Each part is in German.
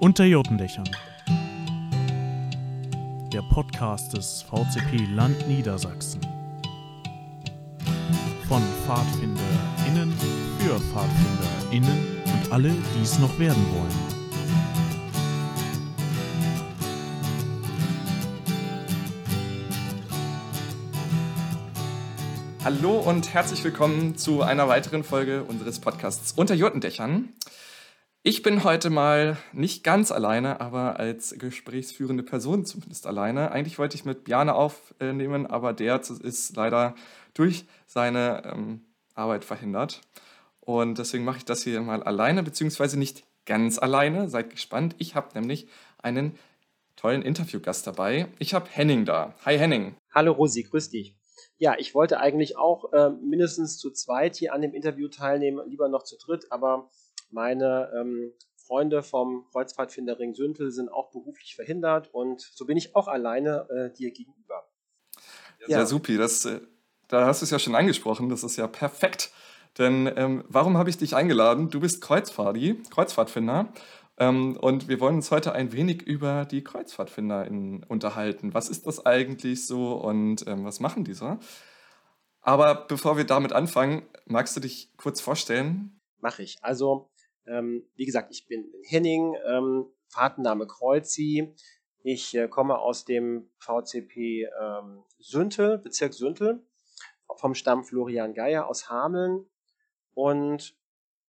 Unter Jotendächern. Der Podcast des VCP Land Niedersachsen. Von PfadfinderInnen für PfadfinderInnen und alle, die es noch werden wollen. Hallo und herzlich willkommen zu einer weiteren Folge unseres Podcasts Unter Jotendächern. Ich bin heute mal nicht ganz alleine, aber als gesprächsführende Person zumindest alleine. Eigentlich wollte ich mit Bjane aufnehmen, aber der ist leider durch seine ähm, Arbeit verhindert. Und deswegen mache ich das hier mal alleine, beziehungsweise nicht ganz alleine. Seid gespannt. Ich habe nämlich einen tollen Interviewgast dabei. Ich habe Henning da. Hi Henning. Hallo Rosi, grüß dich. Ja, ich wollte eigentlich auch äh, mindestens zu zweit hier an dem Interview teilnehmen, lieber noch zu dritt, aber meine ähm, Freunde vom Kreuzfahrtfinderring Süntel sind auch beruflich verhindert und so bin ich auch alleine äh, dir gegenüber. Ja, ja supi, das, äh, da hast du es ja schon angesprochen, das ist ja perfekt. Denn ähm, warum habe ich dich eingeladen? Du bist Kreuzfahri, Kreuzfahrtfinder. Ähm, und wir wollen uns heute ein wenig über die Kreuzfahrtfinder in, unterhalten. Was ist das eigentlich so und ähm, was machen die so? Aber bevor wir damit anfangen, magst du dich kurz vorstellen? Mache ich. Also ähm, wie gesagt, ich bin Henning, ähm, Fahrtenname Kreuzi. Ich äh, komme aus dem VCP ähm, Süntel, Bezirk Süntel, vom Stamm Florian Geier aus Hameln und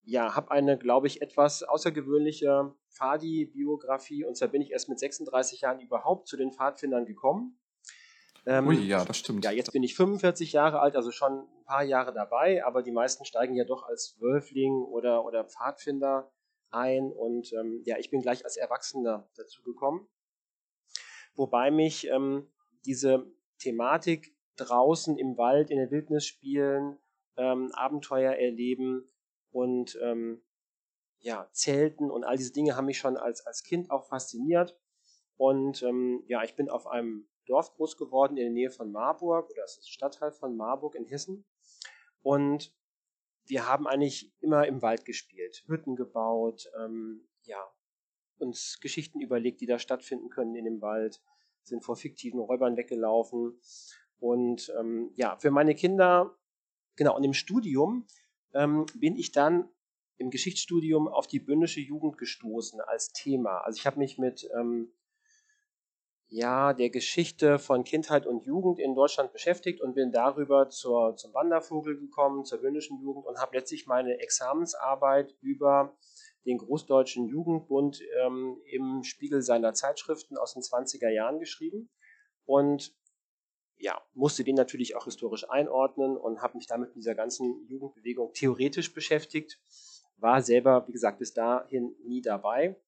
ja, habe eine, glaube ich, etwas außergewöhnliche Fadi-Biografie und zwar bin ich erst mit 36 Jahren überhaupt zu den Pfadfindern gekommen. Ähm, Ui, ja, das stimmt. Ja, jetzt bin ich 45 Jahre alt, also schon ein paar Jahre dabei, aber die meisten steigen ja doch als Wölfling oder, oder Pfadfinder ein und ähm, ja, ich bin gleich als Erwachsener dazu gekommen. Wobei mich ähm, diese Thematik draußen im Wald, in der Wildnis spielen, ähm, Abenteuer erleben und ähm, ja, Zelten und all diese Dinge haben mich schon als, als Kind auch fasziniert. Und ähm, ja, ich bin auf einem Dorf groß geworden in der Nähe von Marburg, oder das ist Stadtteil von Marburg in Hessen. Und wir haben eigentlich immer im Wald gespielt, Hütten gebaut, ähm, ja, uns Geschichten überlegt, die da stattfinden können in dem Wald, sind vor fiktiven Räubern weggelaufen. Und ähm, ja, für meine Kinder, genau, und im Studium ähm, bin ich dann im Geschichtsstudium auf die bündische Jugend gestoßen als Thema. Also ich habe mich mit ähm, ja, der Geschichte von Kindheit und Jugend in Deutschland beschäftigt und bin darüber zur, zum Wandervogel gekommen, zur bündischen Jugend und habe letztlich meine Examensarbeit über den Großdeutschen Jugendbund ähm, im Spiegel seiner Zeitschriften aus den 20er Jahren geschrieben und ja, musste den natürlich auch historisch einordnen und habe mich damit mit dieser ganzen Jugendbewegung theoretisch beschäftigt, war selber, wie gesagt, bis dahin nie dabei,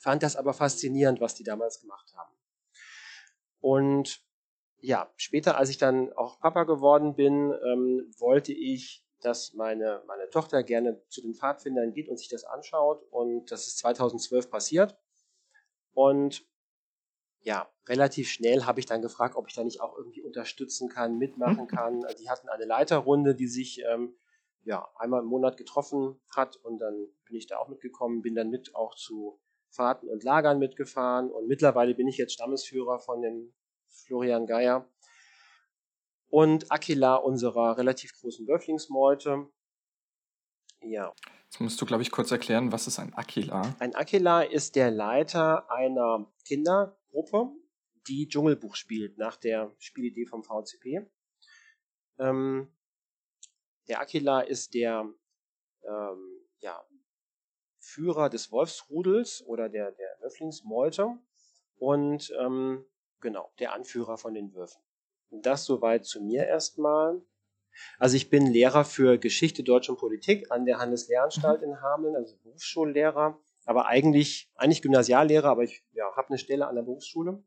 fand das aber faszinierend, was die damals gemacht haben. Und ja, später, als ich dann auch Papa geworden bin, ähm, wollte ich, dass meine, meine Tochter gerne zu den Pfadfindern geht und sich das anschaut. Und das ist 2012 passiert. Und ja, relativ schnell habe ich dann gefragt, ob ich da nicht auch irgendwie unterstützen kann, mitmachen kann. Also die hatten eine Leiterrunde, die sich ähm, ja, einmal im Monat getroffen hat und dann bin ich da auch mitgekommen, bin dann mit auch zu Fahrten und Lagern mitgefahren und mittlerweile bin ich jetzt Stammesführer von dem Florian Geier und Aquila unserer relativ großen Wölflingsmeute. Ja. Jetzt musst du, glaube ich, kurz erklären, was ist ein Aquila? Ein Aquila ist der Leiter einer Kindergruppe, die Dschungelbuch spielt, nach der Spielidee vom VCP. Ähm, der Aquila ist der ähm, ja, Führer des Wolfsrudels oder der, der Wölflingsmeute und ähm, genau, der Anführer von den Würfen. Und das soweit zu mir erstmal. Also ich bin Lehrer für Geschichte, Deutsch und Politik an der Handelslehranstalt in Hameln, also Berufsschullehrer, aber eigentlich, eigentlich Gymnasiallehrer, aber ich ja, habe eine Stelle an der Berufsschule.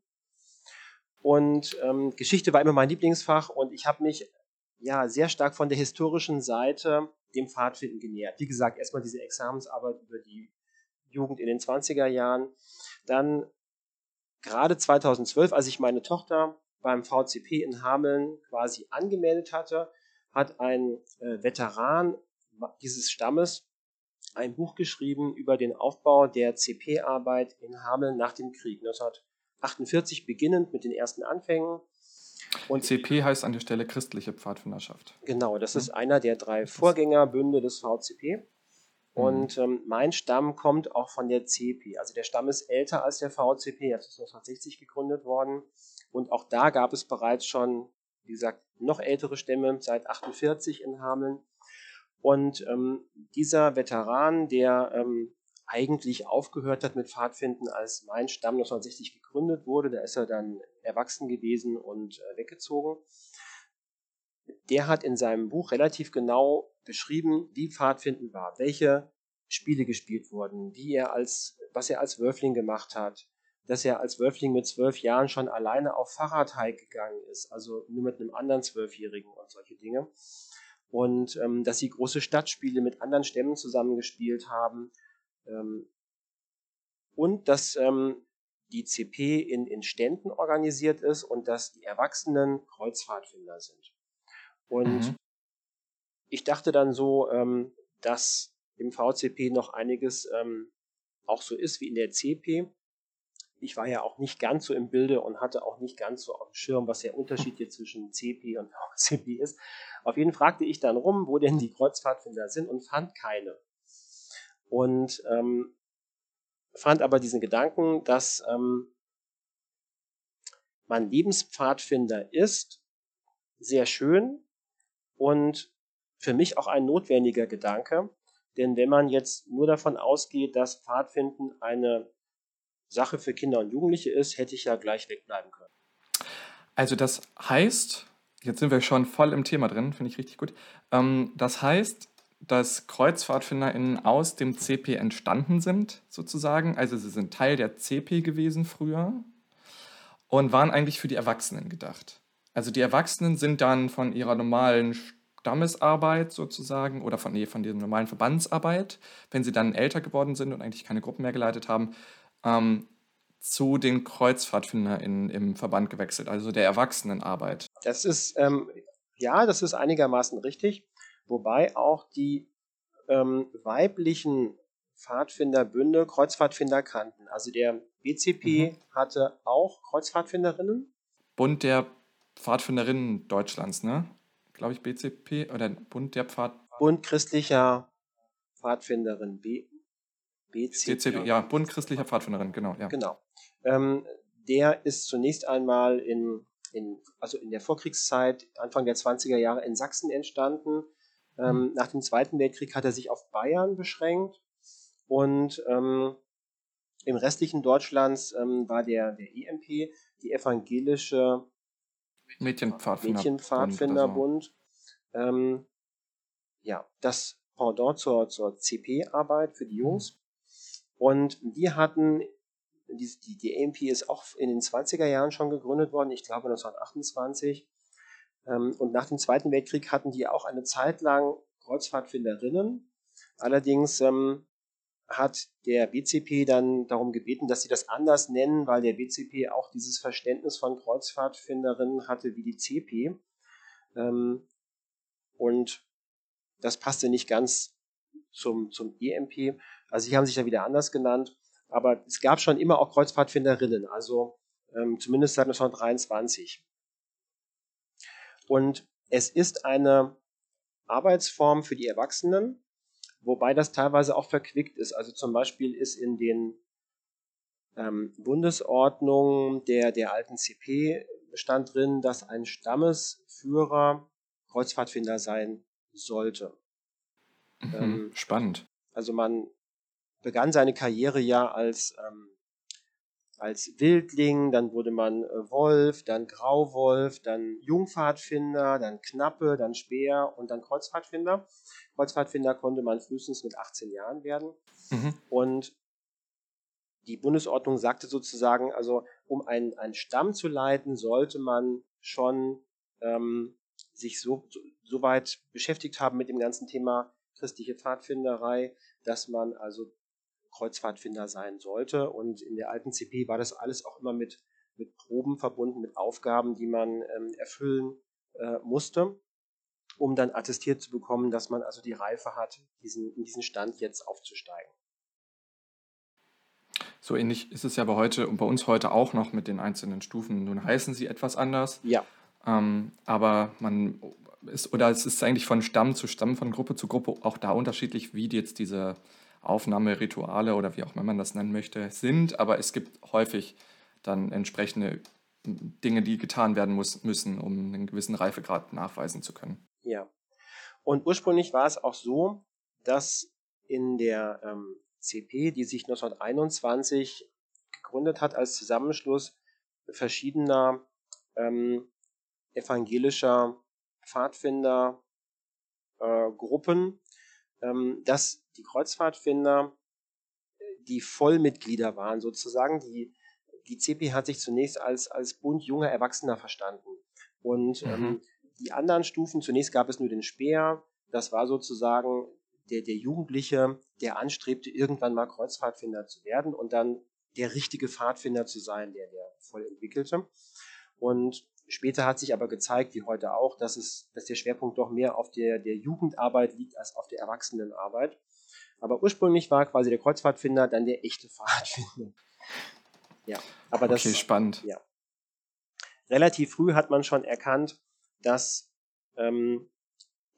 Und ähm, Geschichte war immer mein Lieblingsfach und ich habe mich ja sehr stark von der historischen Seite dem Pfadfinden genähert. Wie gesagt, erstmal diese Examensarbeit über die Jugend in den 20er Jahren, dann gerade 2012, als ich meine Tochter beim VCP in Hameln quasi angemeldet hatte, hat ein äh, Veteran dieses Stammes ein Buch geschrieben über den Aufbau der CP-Arbeit in Hameln nach dem Krieg. 1948 beginnend mit den ersten Anfängen. Und CP heißt an der Stelle christliche Pfadfinderschaft. Genau, das ist einer der drei Vorgängerbünde des VCP. Mhm. Und ähm, mein Stamm kommt auch von der CP. Also der Stamm ist älter als der VCP, er ist 1960 gegründet worden. Und auch da gab es bereits schon, wie gesagt, noch ältere Stämme seit 48 in Hameln. Und ähm, dieser Veteran, der ähm, eigentlich aufgehört hat mit Pfadfinden, als mein Stamm 1960 gegründet wurde, da ist er dann erwachsen gewesen und äh, weggezogen. Der hat in seinem Buch relativ genau beschrieben, wie Pfadfinden war, welche Spiele gespielt wurden, wie er als, was er als Wölfling gemacht hat, dass er als Wölfling mit zwölf Jahren schon alleine auf Fahrradhike gegangen ist, also nur mit einem anderen Zwölfjährigen und solche Dinge. Und ähm, dass sie große Stadtspiele mit anderen Stämmen zusammengespielt haben. Ähm, und dass ähm, die CP in, in Ständen organisiert ist und dass die Erwachsenen Kreuzfahrtfinder sind. Und mhm. ich dachte dann so, ähm, dass im VCP noch einiges ähm, auch so ist wie in der CP. Ich war ja auch nicht ganz so im Bilde und hatte auch nicht ganz so auf dem Schirm, was der Unterschied hier zwischen CP und VCP ist. Auf jeden Fall fragte ich dann rum, wo denn die Kreuzfahrtfinder sind und fand keine. Und ähm, fand aber diesen Gedanken, dass ähm, man Lebenspfadfinder ist, sehr schön und für mich auch ein notwendiger Gedanke. Denn wenn man jetzt nur davon ausgeht, dass Pfadfinden eine Sache für Kinder und Jugendliche ist, hätte ich ja gleich wegbleiben können. Also das heißt, jetzt sind wir schon voll im Thema drin, finde ich richtig gut. Ähm, das heißt, dass KreuzfahrtfinderInnen aus dem CP entstanden sind, sozusagen. Also sie sind Teil der CP gewesen früher und waren eigentlich für die Erwachsenen gedacht. Also die Erwachsenen sind dann von ihrer normalen Stammesarbeit sozusagen oder von, nee, von der normalen Verbandsarbeit, wenn sie dann älter geworden sind und eigentlich keine Gruppen mehr geleitet haben, ähm, zu den KreuzfahrtfinderInnen im Verband gewechselt, also der Erwachsenenarbeit. Das ist, ähm, ja, das ist einigermaßen richtig wobei auch die ähm, weiblichen Pfadfinderbünde Kreuzfahrtfinder kannten. Also der BCP mhm. hatte auch Kreuzfahrtfinderinnen. Bund der Pfadfinderinnen Deutschlands, ne? Glaube ich BCP oder Bund der Pfad. Bund christlicher Pfadfinderin, B, BCP. BCP, ja, Bund christlicher Pfadfinderin, genau. Ja. Genau. Ähm, der ist zunächst einmal in, in, also in der Vorkriegszeit, Anfang der 20er Jahre in Sachsen entstanden ähm, nach dem Zweiten Weltkrieg hat er sich auf Bayern beschränkt und ähm, im restlichen Deutschlands ähm, war der, der EMP, die evangelische Mädchenpfadfinder Mädchenpfadfinderbund, ähm, ja, das Pendant zur, zur CP-Arbeit für die mhm. Jungs. Und die hatten, die, die, die EMP ist auch in den 20er Jahren schon gegründet worden, ich glaube 1928. Ähm, und nach dem Zweiten Weltkrieg hatten die auch eine Zeit lang Kreuzfahrtfinderinnen. Allerdings ähm, hat der BCP dann darum gebeten, dass sie das anders nennen, weil der BCP auch dieses Verständnis von Kreuzfahrtfinderinnen hatte wie die CP. Ähm, und das passte nicht ganz zum, zum EMP. Also sie haben sich da wieder anders genannt. Aber es gab schon immer auch Kreuzfahrtfinderinnen, also ähm, zumindest seit 1923. Und es ist eine Arbeitsform für die Erwachsenen, wobei das teilweise auch verquickt ist. Also zum Beispiel ist in den ähm, Bundesordnungen der, der alten CP stand drin, dass ein Stammesführer Kreuzfahrtfinder sein sollte. Mhm, ähm, spannend. Also man begann seine Karriere ja als ähm, als Wildling, dann wurde man äh, Wolf, dann Grauwolf, dann Jungpfadfinder, dann Knappe, dann Speer und dann Kreuzfahrtfinder. Kreuzfahrtfinder konnte man frühestens mit 18 Jahren werden. Mhm. Und die Bundesordnung sagte sozusagen, also um einen, einen Stamm zu leiten, sollte man schon ähm, sich so, so, so weit beschäftigt haben mit dem ganzen Thema christliche Pfadfinderei, dass man also Kreuzfahrtfinder sein sollte. Und in der alten CP war das alles auch immer mit, mit Proben verbunden, mit Aufgaben, die man ähm, erfüllen äh, musste. um dann attestiert zu bekommen, dass man also die Reife hat, diesen, in diesen Stand jetzt aufzusteigen. So ähnlich ist es ja bei heute und bei uns heute auch noch mit den einzelnen Stufen. Nun heißen sie etwas anders. Ja. Ähm, aber man ist, oder es ist eigentlich von Stamm zu Stamm, von Gruppe zu Gruppe auch da unterschiedlich, wie jetzt diese Aufnahmerituale oder wie auch immer man das nennen möchte, sind. Aber es gibt häufig dann entsprechende Dinge, die getan werden muss, müssen, um einen gewissen Reifegrad nachweisen zu können. Ja. Und ursprünglich war es auch so, dass in der ähm, CP, die sich 1921 gegründet hat als Zusammenschluss verschiedener ähm, evangelischer Pfadfinder äh, ähm, dass die Kreuzfahrtfinder die Vollmitglieder waren sozusagen. Die, die CP hat sich zunächst als, als Bund junger Erwachsener verstanden. Und mhm. ähm, die anderen Stufen, zunächst gab es nur den Speer, das war sozusagen der, der Jugendliche, der anstrebte, irgendwann mal Kreuzfahrtfinder zu werden und dann der richtige Pfadfinder zu sein, der, der voll entwickelte. Und später hat sich aber gezeigt, wie heute auch, dass, es, dass der Schwerpunkt doch mehr auf der, der Jugendarbeit liegt als auf der Erwachsenenarbeit. Aber ursprünglich war quasi der Kreuzfahrtfinder dann der echte Pfadfinder. Ja, aber das. Okay, spannend. Ja. Relativ früh hat man schon erkannt, dass ähm,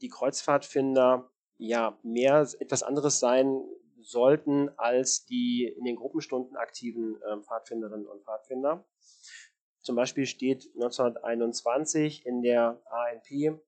die Kreuzfahrtfinder ja mehr etwas anderes sein sollten als die in den Gruppenstunden aktiven äh, Pfadfinderinnen und Pfadfinder. Zum Beispiel steht 1921 in der ANP,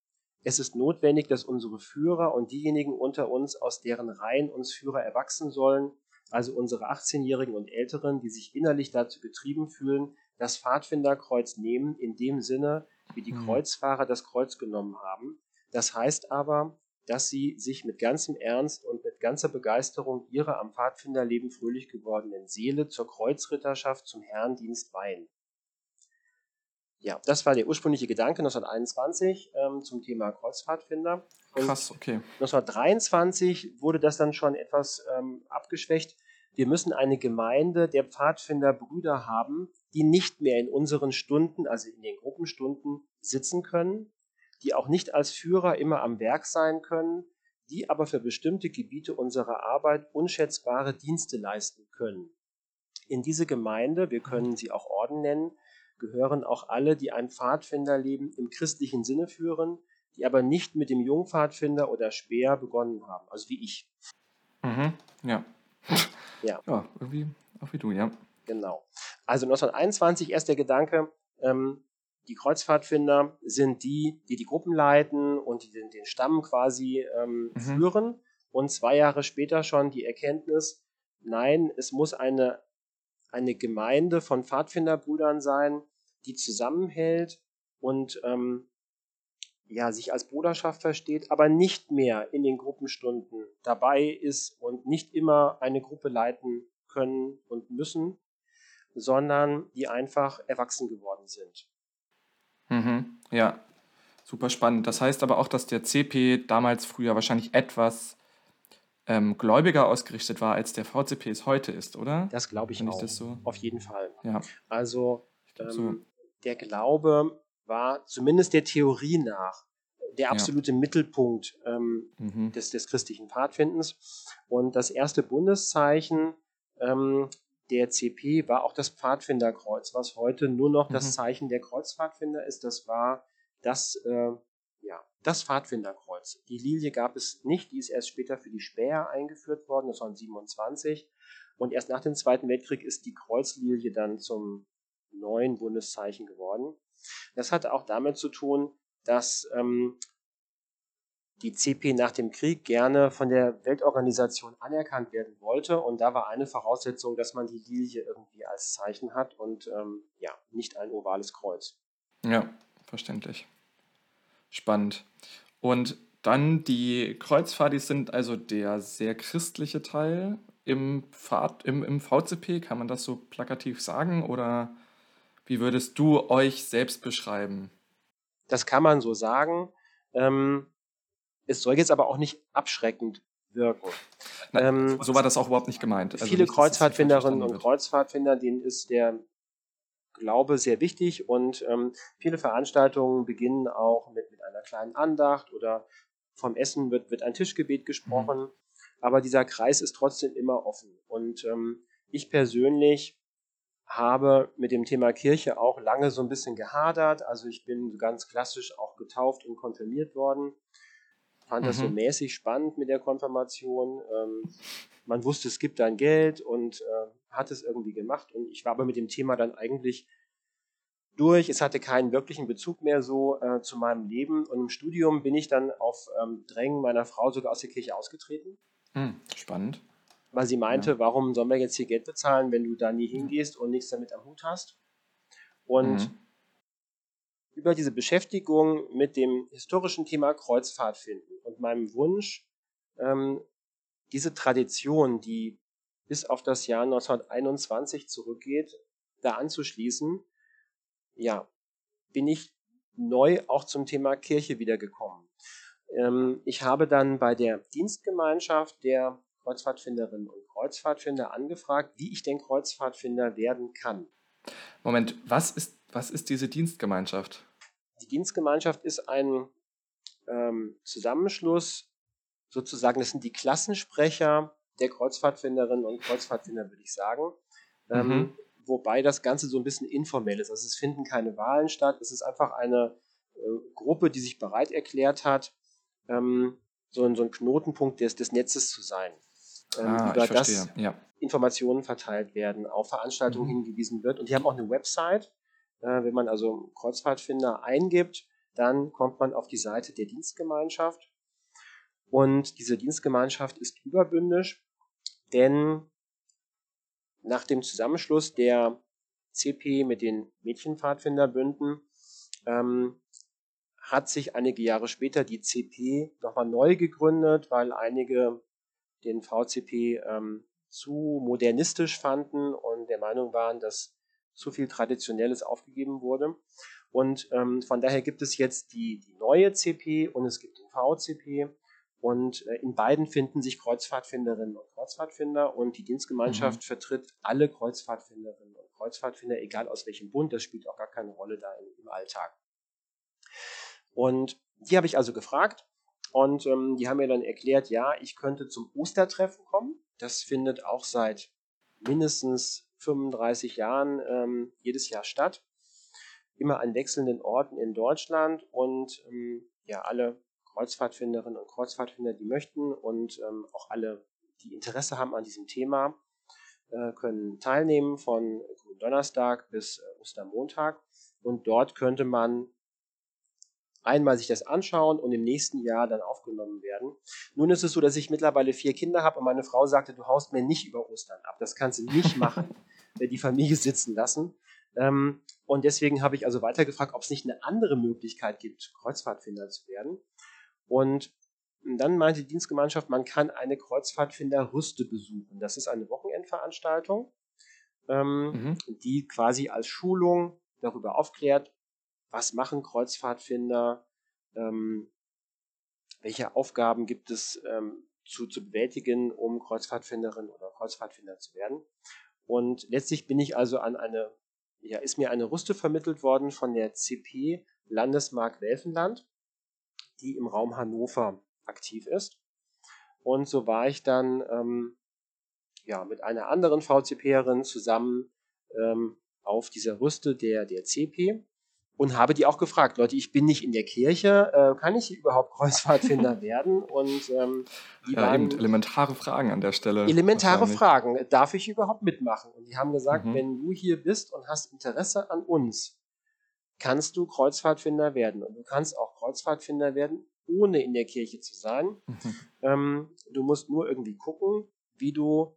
es ist notwendig, dass unsere Führer und diejenigen unter uns, aus deren Reihen uns Führer erwachsen sollen, also unsere 18-Jährigen und Älteren, die sich innerlich dazu getrieben fühlen, das Pfadfinderkreuz nehmen, in dem Sinne, wie die mhm. Kreuzfahrer das Kreuz genommen haben. Das heißt aber, dass sie sich mit ganzem Ernst und mit ganzer Begeisterung ihrer am Pfadfinderleben fröhlich gewordenen Seele zur Kreuzritterschaft zum Herrendienst weihen. Ja, das war der ursprüngliche Gedanke 1921 ähm, zum Thema Kreuzfahrtfinder. Und Krass, okay. 1923 wurde das dann schon etwas ähm, abgeschwächt. Wir müssen eine Gemeinde der Pfadfinderbrüder haben, die nicht mehr in unseren Stunden, also in den Gruppenstunden, sitzen können, die auch nicht als Führer immer am Werk sein können, die aber für bestimmte Gebiete unserer Arbeit unschätzbare Dienste leisten können. In diese Gemeinde, wir können sie auch Orden nennen, gehören auch alle, die ein Pfadfinderleben im christlichen Sinne führen, die aber nicht mit dem Jungpfadfinder oder Speer begonnen haben, also wie ich. Mhm, ja. ja. Ja, irgendwie auch wie du, ja. Genau. Also 1921 erst der Gedanke, ähm, die Kreuzfahrtfinder sind die, die die Gruppen leiten und die den, den Stamm quasi ähm, mhm. führen. Und zwei Jahre später schon die Erkenntnis, nein, es muss eine, eine Gemeinde von Pfadfinderbrüdern sein, die zusammenhält und ähm, ja, sich als Bruderschaft versteht, aber nicht mehr in den Gruppenstunden dabei ist und nicht immer eine Gruppe leiten können und müssen, sondern die einfach erwachsen geworden sind. Mhm, ja, super spannend. Das heißt aber auch, dass der CP damals früher wahrscheinlich etwas ähm, gläubiger ausgerichtet war, als der VCP es heute ist, oder? Das glaube ich Find auch. Ich das so? Auf jeden Fall. Ja. Also ähm, so. Der Glaube war zumindest der Theorie nach der absolute ja. Mittelpunkt ähm, mhm. des, des christlichen Pfadfindens. Und das erste Bundeszeichen ähm, der CP war auch das Pfadfinderkreuz, was heute nur noch mhm. das Zeichen der Kreuzpfadfinder ist. Das war das, äh, ja, das Pfadfinderkreuz. Die Lilie gab es nicht, die ist erst später für die Späher eingeführt worden, das waren 27. Und erst nach dem Zweiten Weltkrieg ist die Kreuzlilie dann zum neuen Bundeszeichen geworden. Das hatte auch damit zu tun, dass ähm, die CP nach dem Krieg gerne von der Weltorganisation anerkannt werden wollte. Und da war eine Voraussetzung, dass man die Lilie irgendwie als Zeichen hat und ähm, ja, nicht ein ovales Kreuz. Ja, verständlich. Spannend. Und dann die Kreuzfahrt, sind also der sehr christliche Teil im, Pfad, im, im VCP, kann man das so plakativ sagen? Oder wie würdest du euch selbst beschreiben? Das kann man so sagen. Ähm, es soll jetzt aber auch nicht abschreckend wirken. Nein, ähm, so war das auch überhaupt nicht gemeint. Also viele nicht, Kreuzfahrtfinderinnen und Kreuzfahrtfinder, denen ist der Glaube sehr wichtig und ähm, viele Veranstaltungen beginnen auch mit, mit einer kleinen Andacht oder vom Essen wird, wird ein Tischgebet gesprochen. Mhm. Aber dieser Kreis ist trotzdem immer offen. Und ähm, ich persönlich habe mit dem Thema Kirche auch lange so ein bisschen gehadert. Also ich bin ganz klassisch auch getauft und konfirmiert worden. Fand mhm. das so mhm. mäßig spannend mit der Konfirmation. Ähm, man wusste, es gibt dann Geld und äh, hat es irgendwie gemacht. Und ich war aber mit dem Thema dann eigentlich durch. Es hatte keinen wirklichen Bezug mehr so äh, zu meinem Leben. Und im Studium bin ich dann auf ähm, Drängen meiner Frau sogar aus der Kirche ausgetreten. Hm, spannend weil sie meinte, ja. warum sollen wir jetzt hier Geld bezahlen, wenn du da nie hingehst und nichts damit am Hut hast? Und mhm. über diese Beschäftigung mit dem historischen Thema Kreuzfahrt finden und meinem Wunsch, ähm, diese Tradition, die bis auf das Jahr 1921 zurückgeht, da anzuschließen, ja, bin ich neu auch zum Thema Kirche wiedergekommen. Ähm, ich habe dann bei der Dienstgemeinschaft der Kreuzfahrtfinderinnen und Kreuzfahrtfinder angefragt, wie ich denn Kreuzfahrtfinder werden kann. Moment, was ist, was ist diese Dienstgemeinschaft? Die Dienstgemeinschaft ist ein ähm, Zusammenschluss, sozusagen, das sind die Klassensprecher der Kreuzfahrtfinderinnen und Kreuzfahrtfinder, würde ich sagen. Ähm, mhm. Wobei das Ganze so ein bisschen informell ist. Also es finden keine Wahlen statt. Es ist einfach eine äh, Gruppe, die sich bereit erklärt hat, ähm, so, ein, so ein Knotenpunkt des, des Netzes zu sein ähm, ah, über das ja. Informationen verteilt werden, auf Veranstaltungen mhm. hingewiesen wird. Und die haben auch eine Website. Äh, wenn man also Kreuzfahrtfinder eingibt, dann kommt man auf die Seite der Dienstgemeinschaft. Und diese Dienstgemeinschaft ist überbündisch, denn nach dem Zusammenschluss der CP mit den Mädchenpfadfinderbünden ähm, hat sich einige Jahre später die CP nochmal neu gegründet, weil einige den VCP ähm, zu modernistisch fanden und der Meinung waren, dass zu viel Traditionelles aufgegeben wurde. Und ähm, von daher gibt es jetzt die, die neue CP und es gibt den VCP. Und äh, in beiden finden sich Kreuzfahrtfinderinnen und Kreuzfahrtfinder und die Dienstgemeinschaft mhm. vertritt alle Kreuzfahrtfinderinnen und Kreuzfahrtfinder, egal aus welchem Bund. Das spielt auch gar keine Rolle da im, im Alltag. Und die habe ich also gefragt, und ähm, die haben mir dann erklärt, ja, ich könnte zum Ostertreffen kommen. Das findet auch seit mindestens 35 Jahren ähm, jedes Jahr statt. Immer an wechselnden Orten in Deutschland und ähm, ja, alle Kreuzfahrtfinderinnen und Kreuzfahrtfinder, die möchten und ähm, auch alle, die Interesse haben an diesem Thema, äh, können teilnehmen von Donnerstag bis äh, Ostermontag. Und dort könnte man einmal sich das anschauen und im nächsten Jahr dann aufgenommen werden. Nun ist es so, dass ich mittlerweile vier Kinder habe und meine Frau sagte, du haust mir nicht über Ostern ab. Das kannst du nicht machen, die Familie sitzen lassen. Ähm, und deswegen habe ich also weitergefragt, ob es nicht eine andere Möglichkeit gibt, Kreuzfahrtfinder zu werden. Und dann meinte die Dienstgemeinschaft, man kann eine Kreuzfahrtfinder-Rüste besuchen. Das ist eine Wochenendveranstaltung, ähm, mhm. die quasi als Schulung darüber aufklärt, was machen Kreuzfahrtfinder, ähm, welche Aufgaben gibt es ähm, zu, zu bewältigen, um Kreuzfahrtfinderin oder Kreuzfahrtfinder zu werden. Und letztlich bin ich also an eine, ja, ist mir eine Rüste vermittelt worden von der CP Landesmark Welfenland, die im Raum Hannover aktiv ist. Und so war ich dann ähm, ja, mit einer anderen VCPerin zusammen ähm, auf dieser Rüste der, der CP und habe die auch gefragt, Leute, ich bin nicht in der Kirche, äh, kann ich überhaupt Kreuzfahrtfinder werden? Und ähm, die ja, waren eben, elementare Fragen an der Stelle. Elementare Fragen, darf ich überhaupt mitmachen? Und die haben gesagt, mhm. wenn du hier bist und hast Interesse an uns, kannst du Kreuzfahrtfinder werden. Und du kannst auch Kreuzfahrtfinder werden, ohne in der Kirche zu sein. Mhm. Ähm, du musst nur irgendwie gucken, wie du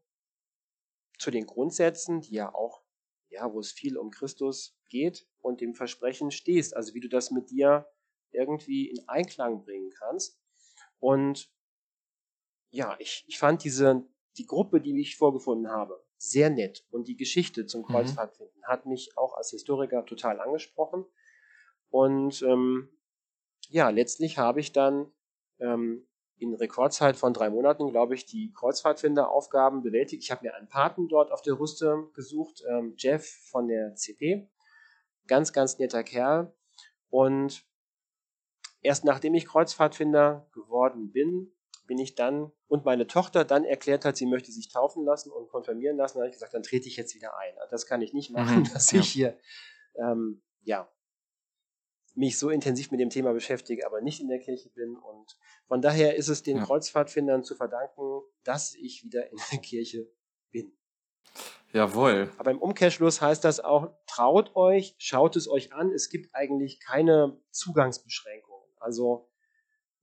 zu den Grundsätzen, die ja auch, ja, wo es viel um Christus geht, und dem Versprechen stehst. Also wie du das mit dir irgendwie in Einklang bringen kannst. Und ja, ich, ich fand diese, die Gruppe, die ich vorgefunden habe, sehr nett. Und die Geschichte zum mhm. Kreuzfahrtfinden mhm. hat mich auch als Historiker total angesprochen. Und ähm, ja, letztlich habe ich dann ähm, in Rekordzeit von drei Monaten, glaube ich, die Kreuzfahrtfinderaufgaben bewältigt. Ich habe mir einen Paten dort auf der Rüste gesucht, ähm, Jeff von der CP. Ganz, ganz netter Kerl. Und erst nachdem ich Kreuzfahrtfinder geworden bin, bin ich dann und meine Tochter dann erklärt hat, sie möchte sich taufen lassen und konfirmieren lassen, habe ich gesagt, dann trete ich jetzt wieder ein. Das kann ich nicht machen, mhm, dass ja. ich hier ähm, ja mich so intensiv mit dem Thema beschäftige, aber nicht in der Kirche bin. Und von daher ist es den ja. Kreuzfahrtfindern zu verdanken, dass ich wieder in der Kirche bin. Jawohl. Aber im Umkehrschluss heißt das auch, traut euch, schaut es euch an. Es gibt eigentlich keine Zugangsbeschränkungen. Also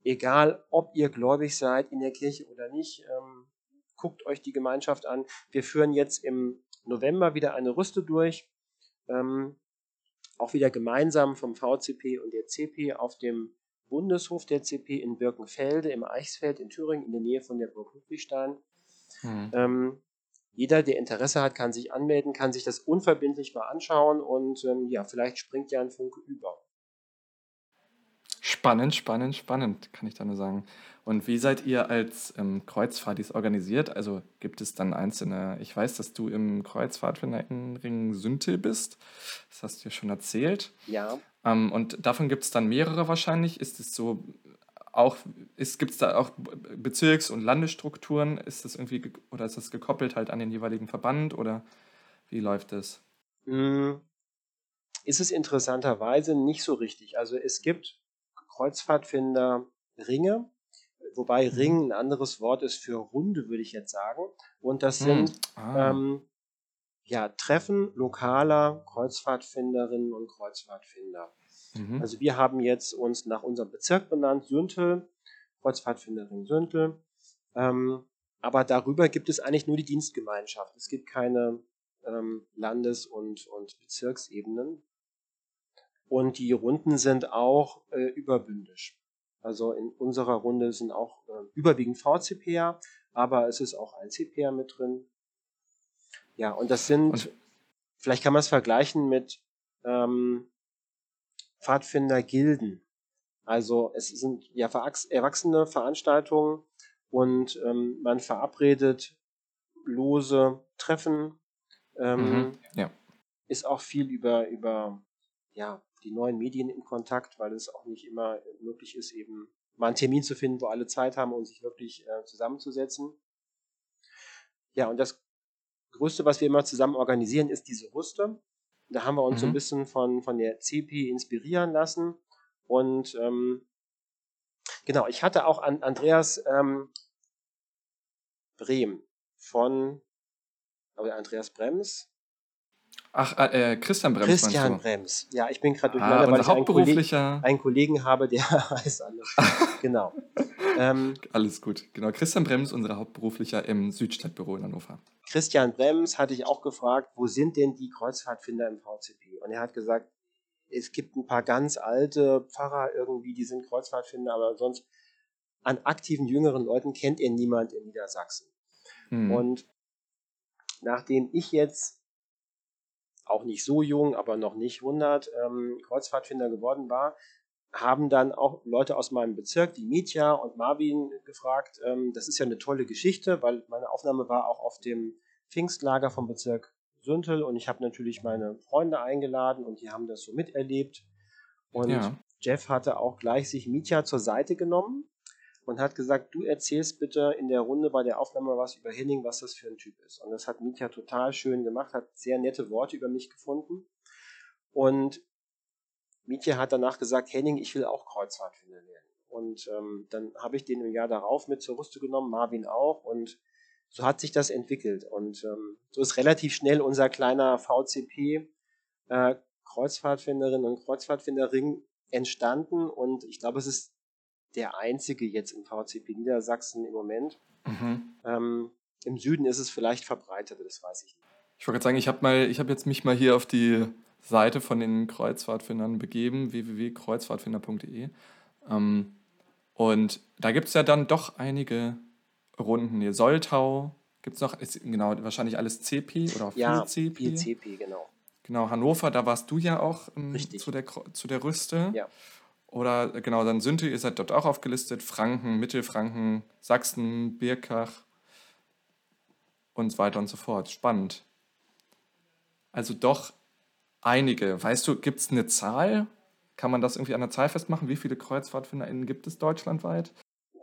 egal, ob ihr gläubig seid in der Kirche oder nicht, ähm, guckt euch die Gemeinschaft an. Wir führen jetzt im November wieder eine Rüste durch. Ähm, auch wieder gemeinsam vom VCP und der CP auf dem Bundeshof der CP in Birkenfelde im Eichsfeld in Thüringen in der Nähe von der Burg Ludwigstein. Mhm. Ähm, jeder, der Interesse hat, kann sich anmelden, kann sich das unverbindlich mal anschauen und ähm, ja, vielleicht springt ja ein Funke über. Spannend, spannend, spannend, kann ich da nur sagen. Und wie seid ihr als ähm, Kreuzfahrtis organisiert? Also gibt es dann einzelne, ich weiß, dass du im Kreuzfahrtfinderring Sünte bist. Das hast du ja schon erzählt. Ja. Ähm, und davon gibt es dann mehrere wahrscheinlich. Ist es so auch, gibt es da auch Bezirks- und Landesstrukturen? Ist das irgendwie, oder ist das gekoppelt halt an den jeweiligen Verband oder wie läuft das? Hm, ist es interessanterweise nicht so richtig. Also es gibt Kreuzfahrtfinder Ringe, wobei mhm. Ring ein anderes Wort ist für Runde, würde ich jetzt sagen. Und das hm. sind ah. ähm, ja, Treffen lokaler Kreuzfahrtfinderinnen und Kreuzfahrtfinder. Mhm. Also wir haben jetzt uns nach unserem Bezirk benannt, Süntel, Kreuzfahrtfinderin Süntel. Ähm, aber darüber gibt es eigentlich nur die Dienstgemeinschaft. Es gibt keine ähm, Landes- und, und Bezirksebenen. Und die Runden sind auch äh, überbündisch. Also in unserer Runde sind auch äh, überwiegend VCPA, aber es ist auch ein CPA mit drin. Ja, und das sind, und? vielleicht kann man es vergleichen mit ähm, Pfadfindergilden. Also es sind ja erwachsene Veranstaltungen und ähm, man verabredet lose Treffen. Ähm, mhm, ja. Ist auch viel über, über ja, die neuen Medien in Kontakt, weil es auch nicht immer möglich ist, eben mal einen Termin zu finden, wo alle Zeit haben, um sich wirklich äh, zusammenzusetzen. Ja, und das Größte, was wir immer zusammen organisieren, ist diese Rüste. Da haben wir uns mhm. so ein mhm. bisschen von, von der CP inspirieren lassen. Und ähm, genau, ich hatte auch an Andreas ähm, Brehm von, aber Andreas Brems. Ach, äh, äh Christian Brems. Christian Brems. Ja, ich bin gerade durcheinander, ah, weil ich einen Kollegen, einen Kollegen habe, der heißt anders. genau. Ähm, Alles gut. Genau. Christian Brems, unser Hauptberuflicher im Südstadtbüro in Hannover. Christian Brems hatte ich auch gefragt, wo sind denn die Kreuzfahrtfinder im VCP? Und er hat gesagt, es gibt ein paar ganz alte Pfarrer irgendwie, die sind Kreuzfahrtfinder, aber sonst an aktiven jüngeren Leuten kennt er niemand in Niedersachsen. Hm. Und nachdem ich jetzt auch nicht so jung, aber noch nicht 100 ähm, Kreuzfahrtfinder geworden war, haben dann auch Leute aus meinem Bezirk, die Mietja und Marvin, gefragt. Ähm, das ist ja eine tolle Geschichte, weil meine Aufnahme war auch auf dem Pfingstlager vom Bezirk Süntel und ich habe natürlich meine Freunde eingeladen und die haben das so miterlebt. Und ja. Jeff hatte auch gleich sich Mietja zur Seite genommen und hat gesagt, du erzählst bitte in der Runde bei der Aufnahme was über Henning, was das für ein Typ ist. Und das hat Mietja total schön gemacht, hat sehr nette Worte über mich gefunden. Und Mietje hat danach gesagt, Henning, ich will auch Kreuzfahrtfinder werden. Und ähm, dann habe ich den im Jahr darauf mit zur Rüste genommen, Marvin auch. Und so hat sich das entwickelt. Und ähm, so ist relativ schnell unser kleiner VCP äh, Kreuzfahrtfinderin und Kreuzfahrtfinderring entstanden. Und ich glaube, es ist der einzige jetzt im VCP Niedersachsen im Moment. Mhm. Ähm, Im Süden ist es vielleicht verbreitet, das weiß ich nicht. Ich wollte gerade sagen, ich habe habe jetzt mich mal hier auf die Seite von den Kreuzfahrtfindern begeben, www.kreuzfahrtfinder.de. Ähm, und da gibt es ja dann doch einige Runden. Hier Soltau gibt es noch, ist, genau, wahrscheinlich alles CP oder auch ja, viel CP. Viel CP, genau. Genau, Hannover, da warst du ja auch ähm, zu, der, zu der Rüste. Ja. Oder genau, dann Sünte, ihr seid dort auch aufgelistet. Franken, Mittelfranken, Sachsen, Birkach und so weiter und so fort. Spannend. Also doch einige. Weißt du, gibt es eine Zahl? Kann man das irgendwie an der Zahl festmachen? Wie viele KreuzfahrtfinderInnen gibt es deutschlandweit?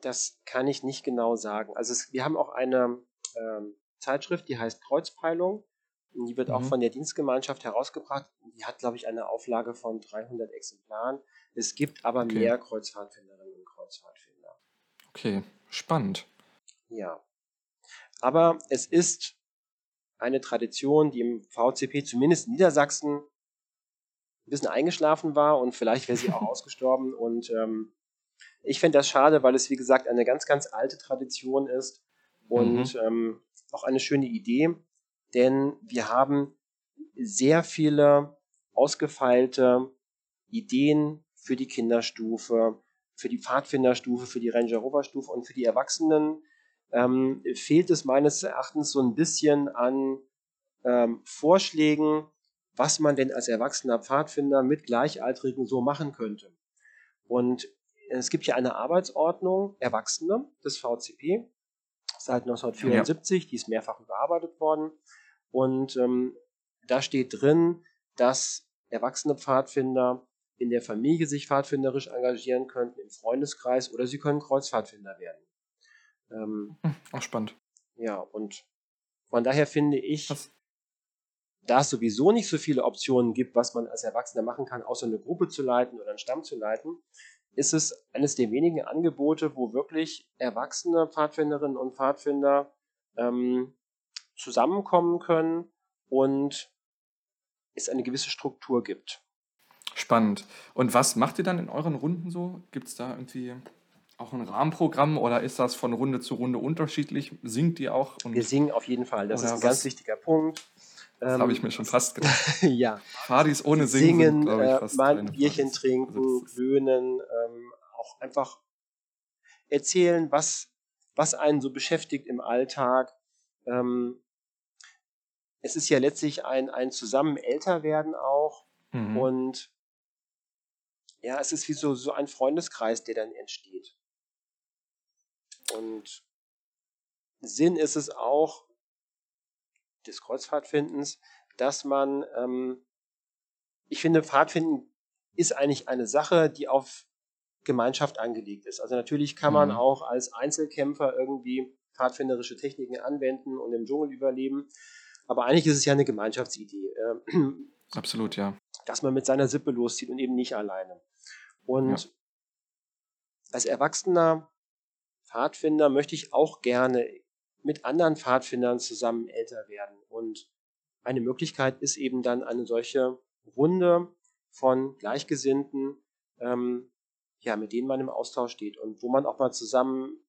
Das kann ich nicht genau sagen. Also es, wir haben auch eine ähm, Zeitschrift, die heißt Kreuzpeilung. Und die wird mhm. auch von der Dienstgemeinschaft herausgebracht. Die hat, glaube ich, eine Auflage von 300 Exemplaren. Es gibt aber okay. mehr Kreuzfahrtfinderinnen und Kreuzfahrtfinder. Okay, spannend. Ja. Aber es ist eine Tradition, die im VCP zumindest in Niedersachsen ein bisschen eingeschlafen war und vielleicht wäre sie auch ausgestorben. Und ähm, ich fände das schade, weil es, wie gesagt, eine ganz, ganz alte Tradition ist und mhm. ähm, auch eine schöne Idee, denn wir haben sehr viele ausgefeilte Ideen für die Kinderstufe, für die Pfadfinderstufe, für die Ranger Rover Stufe und für die Erwachsenen ähm, fehlt es meines Erachtens so ein bisschen an ähm, Vorschlägen, was man denn als erwachsener Pfadfinder mit Gleichaltrigen so machen könnte. Und es gibt ja eine Arbeitsordnung Erwachsene des VCP seit 1974, ja. die ist mehrfach überarbeitet worden. Und ähm, da steht drin, dass erwachsene Pfadfinder in der Familie sich pfadfinderisch engagieren könnten, im Freundeskreis oder sie können Kreuzpfadfinder werden. Ähm, hm, auch spannend. Ja, und von daher finde ich, was? da es sowieso nicht so viele Optionen gibt, was man als Erwachsener machen kann, außer eine Gruppe zu leiten oder einen Stamm zu leiten, ist es eines der wenigen Angebote, wo wirklich erwachsene Pfadfinderinnen und Pfadfinder ähm, zusammenkommen können und es eine gewisse Struktur gibt. Spannend. Und was macht ihr dann in euren Runden so? Gibt es da irgendwie auch ein Rahmenprogramm oder ist das von Runde zu Runde unterschiedlich? Singt ihr auch? Wir singen auf jeden Fall. Das ist ein was? ganz wichtiger Punkt. Das ähm, habe ich mir schon fast gedacht. ja. Fadis ohne Singen, Singen sind, ich, äh, mal ein Bierchen Fadis. trinken, also ähm, auch einfach erzählen, was, was einen so beschäftigt im Alltag. Ähm, es ist ja letztlich ein, ein zusammen älter werden auch mhm. und ja, es ist wie so, so ein Freundeskreis, der dann entsteht. Und Sinn ist es auch, des Kreuzfahrtfindens, dass man, ähm, ich finde, Pfadfinden ist eigentlich eine Sache, die auf Gemeinschaft angelegt ist. Also natürlich kann man mhm. auch als Einzelkämpfer irgendwie pfadfinderische Techniken anwenden und im Dschungel überleben. Aber eigentlich ist es ja eine Gemeinschaftsidee. Ähm, Absolut, ja. Dass man mit seiner Sippe loszieht und eben nicht alleine. Und ja. als erwachsener Pfadfinder möchte ich auch gerne mit anderen Pfadfindern zusammen älter werden. Und eine Möglichkeit ist eben dann eine solche Runde von Gleichgesinnten, ähm, ja, mit denen man im Austausch steht und wo man auch mal zusammen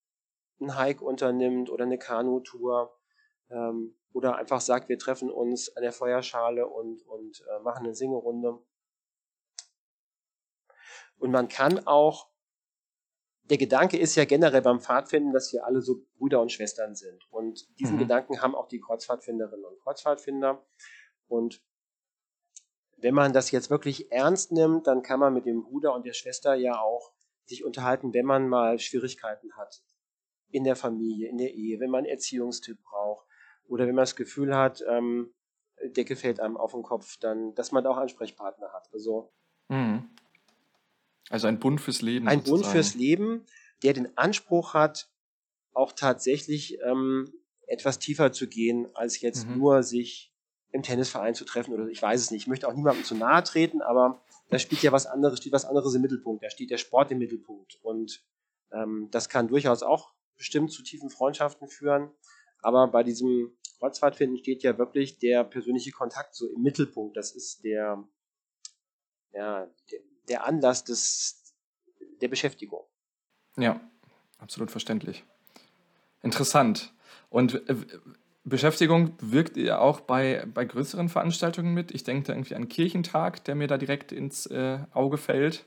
einen Hike unternimmt oder eine Kanutour ähm, oder einfach sagt, wir treffen uns an der Feuerschale und, und äh, machen eine Singerunde. Und man kann auch der Gedanke ist ja generell beim Pfadfinden, dass wir alle so Brüder und Schwestern sind. Und diesen mhm. Gedanken haben auch die Kreuzfahrtfinderinnen und Kreuzfahrtfinder. Und wenn man das jetzt wirklich ernst nimmt, dann kann man mit dem Bruder und der Schwester ja auch sich unterhalten, wenn man mal Schwierigkeiten hat in der Familie, in der Ehe, wenn man einen Erziehungstyp braucht oder wenn man das Gefühl hat, ähm, Decke fällt einem auf den Kopf, dann, dass man da auch Ansprechpartner hat. Also mhm. Also ein Bund fürs Leben. Ein sozusagen. Bund fürs Leben, der den Anspruch hat, auch tatsächlich ähm, etwas tiefer zu gehen, als jetzt mhm. nur sich im Tennisverein zu treffen oder ich weiß es nicht. Ich möchte auch niemandem zu nahe treten, aber da spielt ja was anderes, steht was anderes im Mittelpunkt. Da steht der Sport im Mittelpunkt. Und ähm, das kann durchaus auch bestimmt zu tiefen Freundschaften führen. Aber bei diesem Kreuzfahrtfinden steht ja wirklich der persönliche Kontakt so im Mittelpunkt. Das ist der, ja, der, der Anlass des, der Beschäftigung. Ja, absolut verständlich. Interessant. Und äh, Beschäftigung wirkt ihr auch bei, bei größeren Veranstaltungen mit? Ich denke da irgendwie an Kirchentag, der mir da direkt ins äh, Auge fällt.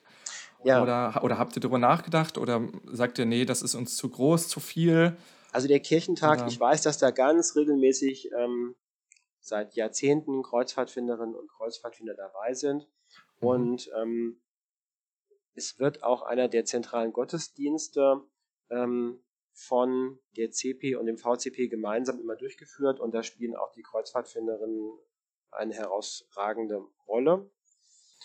Ja. Oder, oder habt ihr darüber nachgedacht? Oder sagt ihr, nee, das ist uns zu groß, zu viel? Also der Kirchentag, oder? ich weiß, dass da ganz regelmäßig ähm, seit Jahrzehnten Kreuzfahrtfinderinnen und Kreuzfahrtfinder dabei sind. Mhm. Und ähm, es wird auch einer der zentralen Gottesdienste ähm, von der CP und dem VCP gemeinsam immer durchgeführt und da spielen auch die Kreuzfahrtfinderinnen eine herausragende Rolle.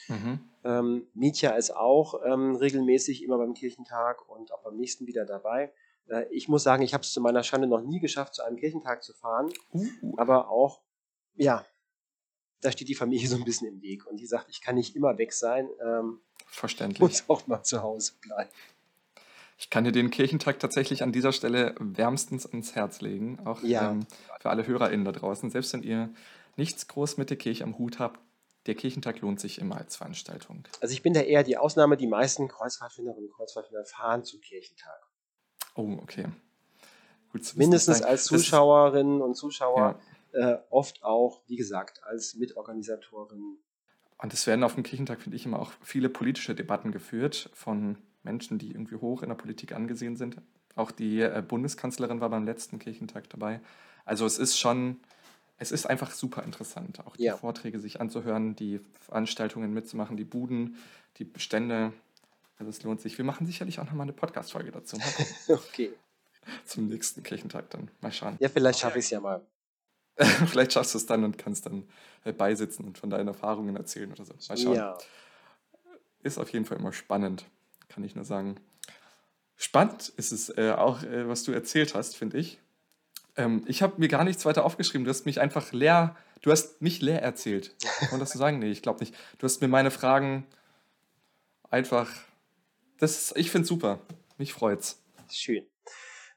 Mhm. Ähm, Mietja ist auch ähm, regelmäßig immer beim Kirchentag und auch beim nächsten wieder dabei. Äh, ich muss sagen, ich habe es zu meiner Schande noch nie geschafft, zu einem Kirchentag zu fahren. Uh. Aber auch, ja, da steht die Familie so ein bisschen im Weg und die sagt, ich kann nicht immer weg sein. Ähm, Verständlich. Muss auch mal zu Hause bleiben. Ich kann dir den Kirchentag tatsächlich an dieser Stelle wärmstens ins Herz legen. Auch ja. ähm, für alle HörerInnen da draußen. Selbst wenn ihr nichts groß mit der Kirche am Hut habt, der Kirchentag lohnt sich immer als Veranstaltung. Also ich bin da eher die Ausnahme. Die meisten Kreuzfahrtfinderinnen und Kreuzfahrtfinder fahren zum Kirchentag. Oh, okay. Mindestens als Zuschauerinnen und Zuschauer, ja. äh, oft auch, wie gesagt, als Mitorganisatorin. Und es werden auf dem Kirchentag, finde ich, immer auch viele politische Debatten geführt von Menschen, die irgendwie hoch in der Politik angesehen sind. Auch die äh, Bundeskanzlerin war beim letzten Kirchentag dabei. Also es ist schon, es ist einfach super interessant, auch die ja. Vorträge sich anzuhören, die Veranstaltungen mitzumachen, die Buden, die Bestände. Also es lohnt sich. Wir machen sicherlich auch nochmal eine Podcast-Folge dazu. okay. Zum nächsten Kirchentag dann. Mal schauen. Ja, vielleicht schaffe ich es ja mal. vielleicht schaffst du es dann und kannst dann äh, beisitzen und von deinen Erfahrungen erzählen oder so. Mal schauen. Ja. Ist auf jeden Fall immer spannend kann ich nur sagen. Spannend ist es äh, auch, äh, was du erzählt hast, finde ich. Ähm, ich habe mir gar nichts weiter aufgeschrieben. Du hast mich einfach leer, du hast mich leer erzählt. Kann man das so sagen? Nee, ich glaube nicht. Du hast mir meine Fragen einfach, das, ich finde es super. Mich freut's. Schön.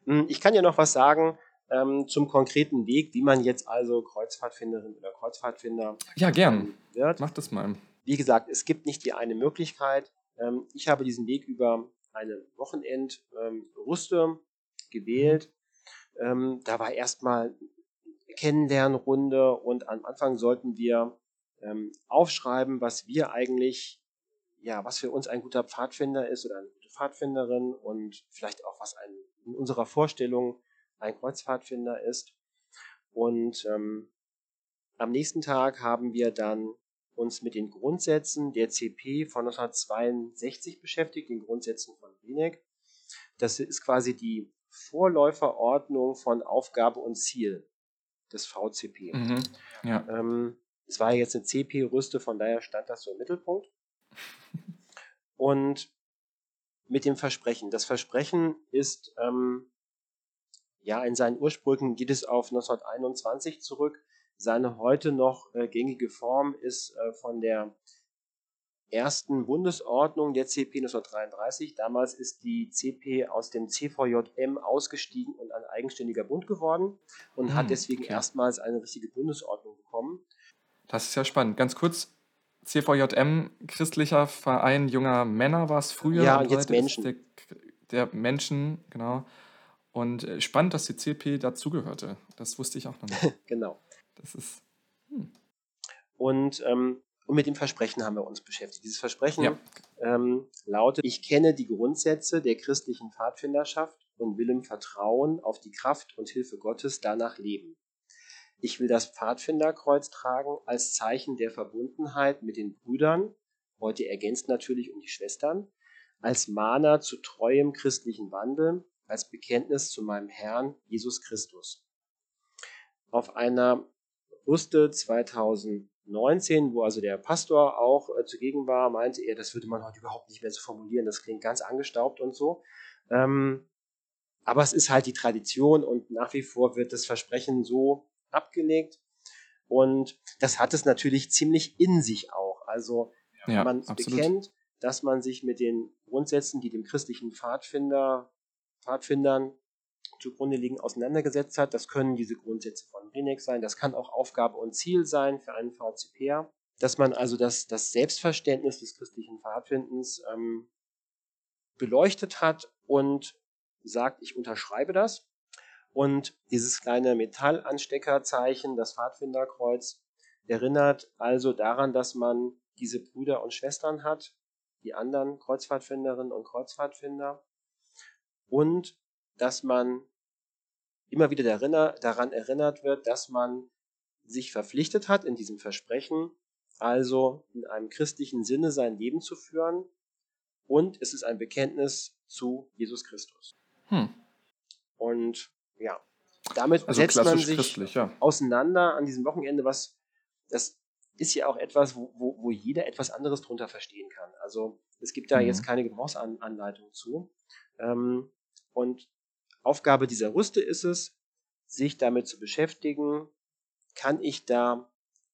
Hm, ich kann ja noch was sagen ähm, zum konkreten Weg, wie man jetzt also Kreuzfahrtfinderin oder Kreuzfahrtfinder ja, gern. wird. Mach das mal. Wie gesagt, es gibt nicht die eine Möglichkeit. Ähm, ich habe diesen Weg über eine Wochenendrüste ähm, gewählt. Ähm, da war erstmal Kennenlernrunde und am Anfang sollten wir aufschreiben, was wir eigentlich, ja, was für uns ein guter Pfadfinder ist oder eine gute Pfadfinderin und vielleicht auch was ein, in unserer Vorstellung ein Kreuzpfadfinder ist. Und ähm, am nächsten Tag haben wir dann uns mit den Grundsätzen der CP von 1962 beschäftigt, den Grundsätzen von Wieneck. Das ist quasi die Vorläuferordnung von Aufgabe und Ziel des VCP. Mhm, ja. ähm, es war jetzt eine CP-Rüste, von daher stand das so im Mittelpunkt. Und mit dem Versprechen. Das Versprechen ist, ähm, ja, in seinen Ursprüngen geht es auf 1921 zurück. Seine heute noch äh, gängige Form ist äh, von der ersten Bundesordnung der CP 1933. Damals ist die CP aus dem CVJM ausgestiegen und ein eigenständiger Bund geworden und hm, hat deswegen okay. erstmals eine richtige Bundesordnung bekommen. Das ist ja spannend. Ganz kurz, CVJM, christlicher Verein junger Männer war es früher. Ja, und jetzt Menschen. Der, der, Menschen, genau. Und äh, spannend, dass die CP dazugehörte. Das wusste ich auch noch nicht. genau. Das ist. Hm. Und, ähm, und mit dem Versprechen haben wir uns beschäftigt. Dieses Versprechen ja. ähm, lautet: Ich kenne die Grundsätze der christlichen Pfadfinderschaft und will im Vertrauen auf die Kraft und Hilfe Gottes danach leben. Ich will das Pfadfinderkreuz tragen als Zeichen der Verbundenheit mit den Brüdern, heute ergänzt natürlich um die Schwestern, als Mahner zu treuem christlichen Wandel, als Bekenntnis zu meinem Herrn Jesus Christus. Auf einer wusste 2019, wo also der Pastor auch äh, zugegen war, meinte er, das würde man heute überhaupt nicht mehr so formulieren, das klingt ganz angestaubt und so. Ähm, aber es ist halt die Tradition und nach wie vor wird das Versprechen so abgelegt. Und das hat es natürlich ziemlich in sich auch. Also ja, man absolut. bekennt, dass man sich mit den Grundsätzen, die dem christlichen Pfadfinder, Pfadfindern zugrunde liegen, auseinandergesetzt hat. Das können diese Grundsätze von Rinek sein, das kann auch Aufgabe und Ziel sein für einen VCPer, dass man also das, das Selbstverständnis des christlichen Pfadfindens ähm, beleuchtet hat und sagt, ich unterschreibe das. Und dieses kleine Metallansteckerzeichen, das Pfadfinderkreuz, erinnert also daran, dass man diese Brüder und Schwestern hat, die anderen Kreuzfahrtfinderinnen und Kreuzfahrtfinder, und dass man immer wieder daran erinnert wird, dass man sich verpflichtet hat in diesem Versprechen, also in einem christlichen Sinne sein Leben zu führen. Und es ist ein Bekenntnis zu Jesus Christus. Hm. Und ja, damit also setzt man sich ja. auseinander an diesem Wochenende, was das ist ja auch etwas, wo, wo, wo jeder etwas anderes drunter verstehen kann. Also es gibt da mhm. jetzt keine Gebrauchsanleitung zu. Ähm, und Aufgabe dieser Rüste ist es, sich damit zu beschäftigen, kann ich da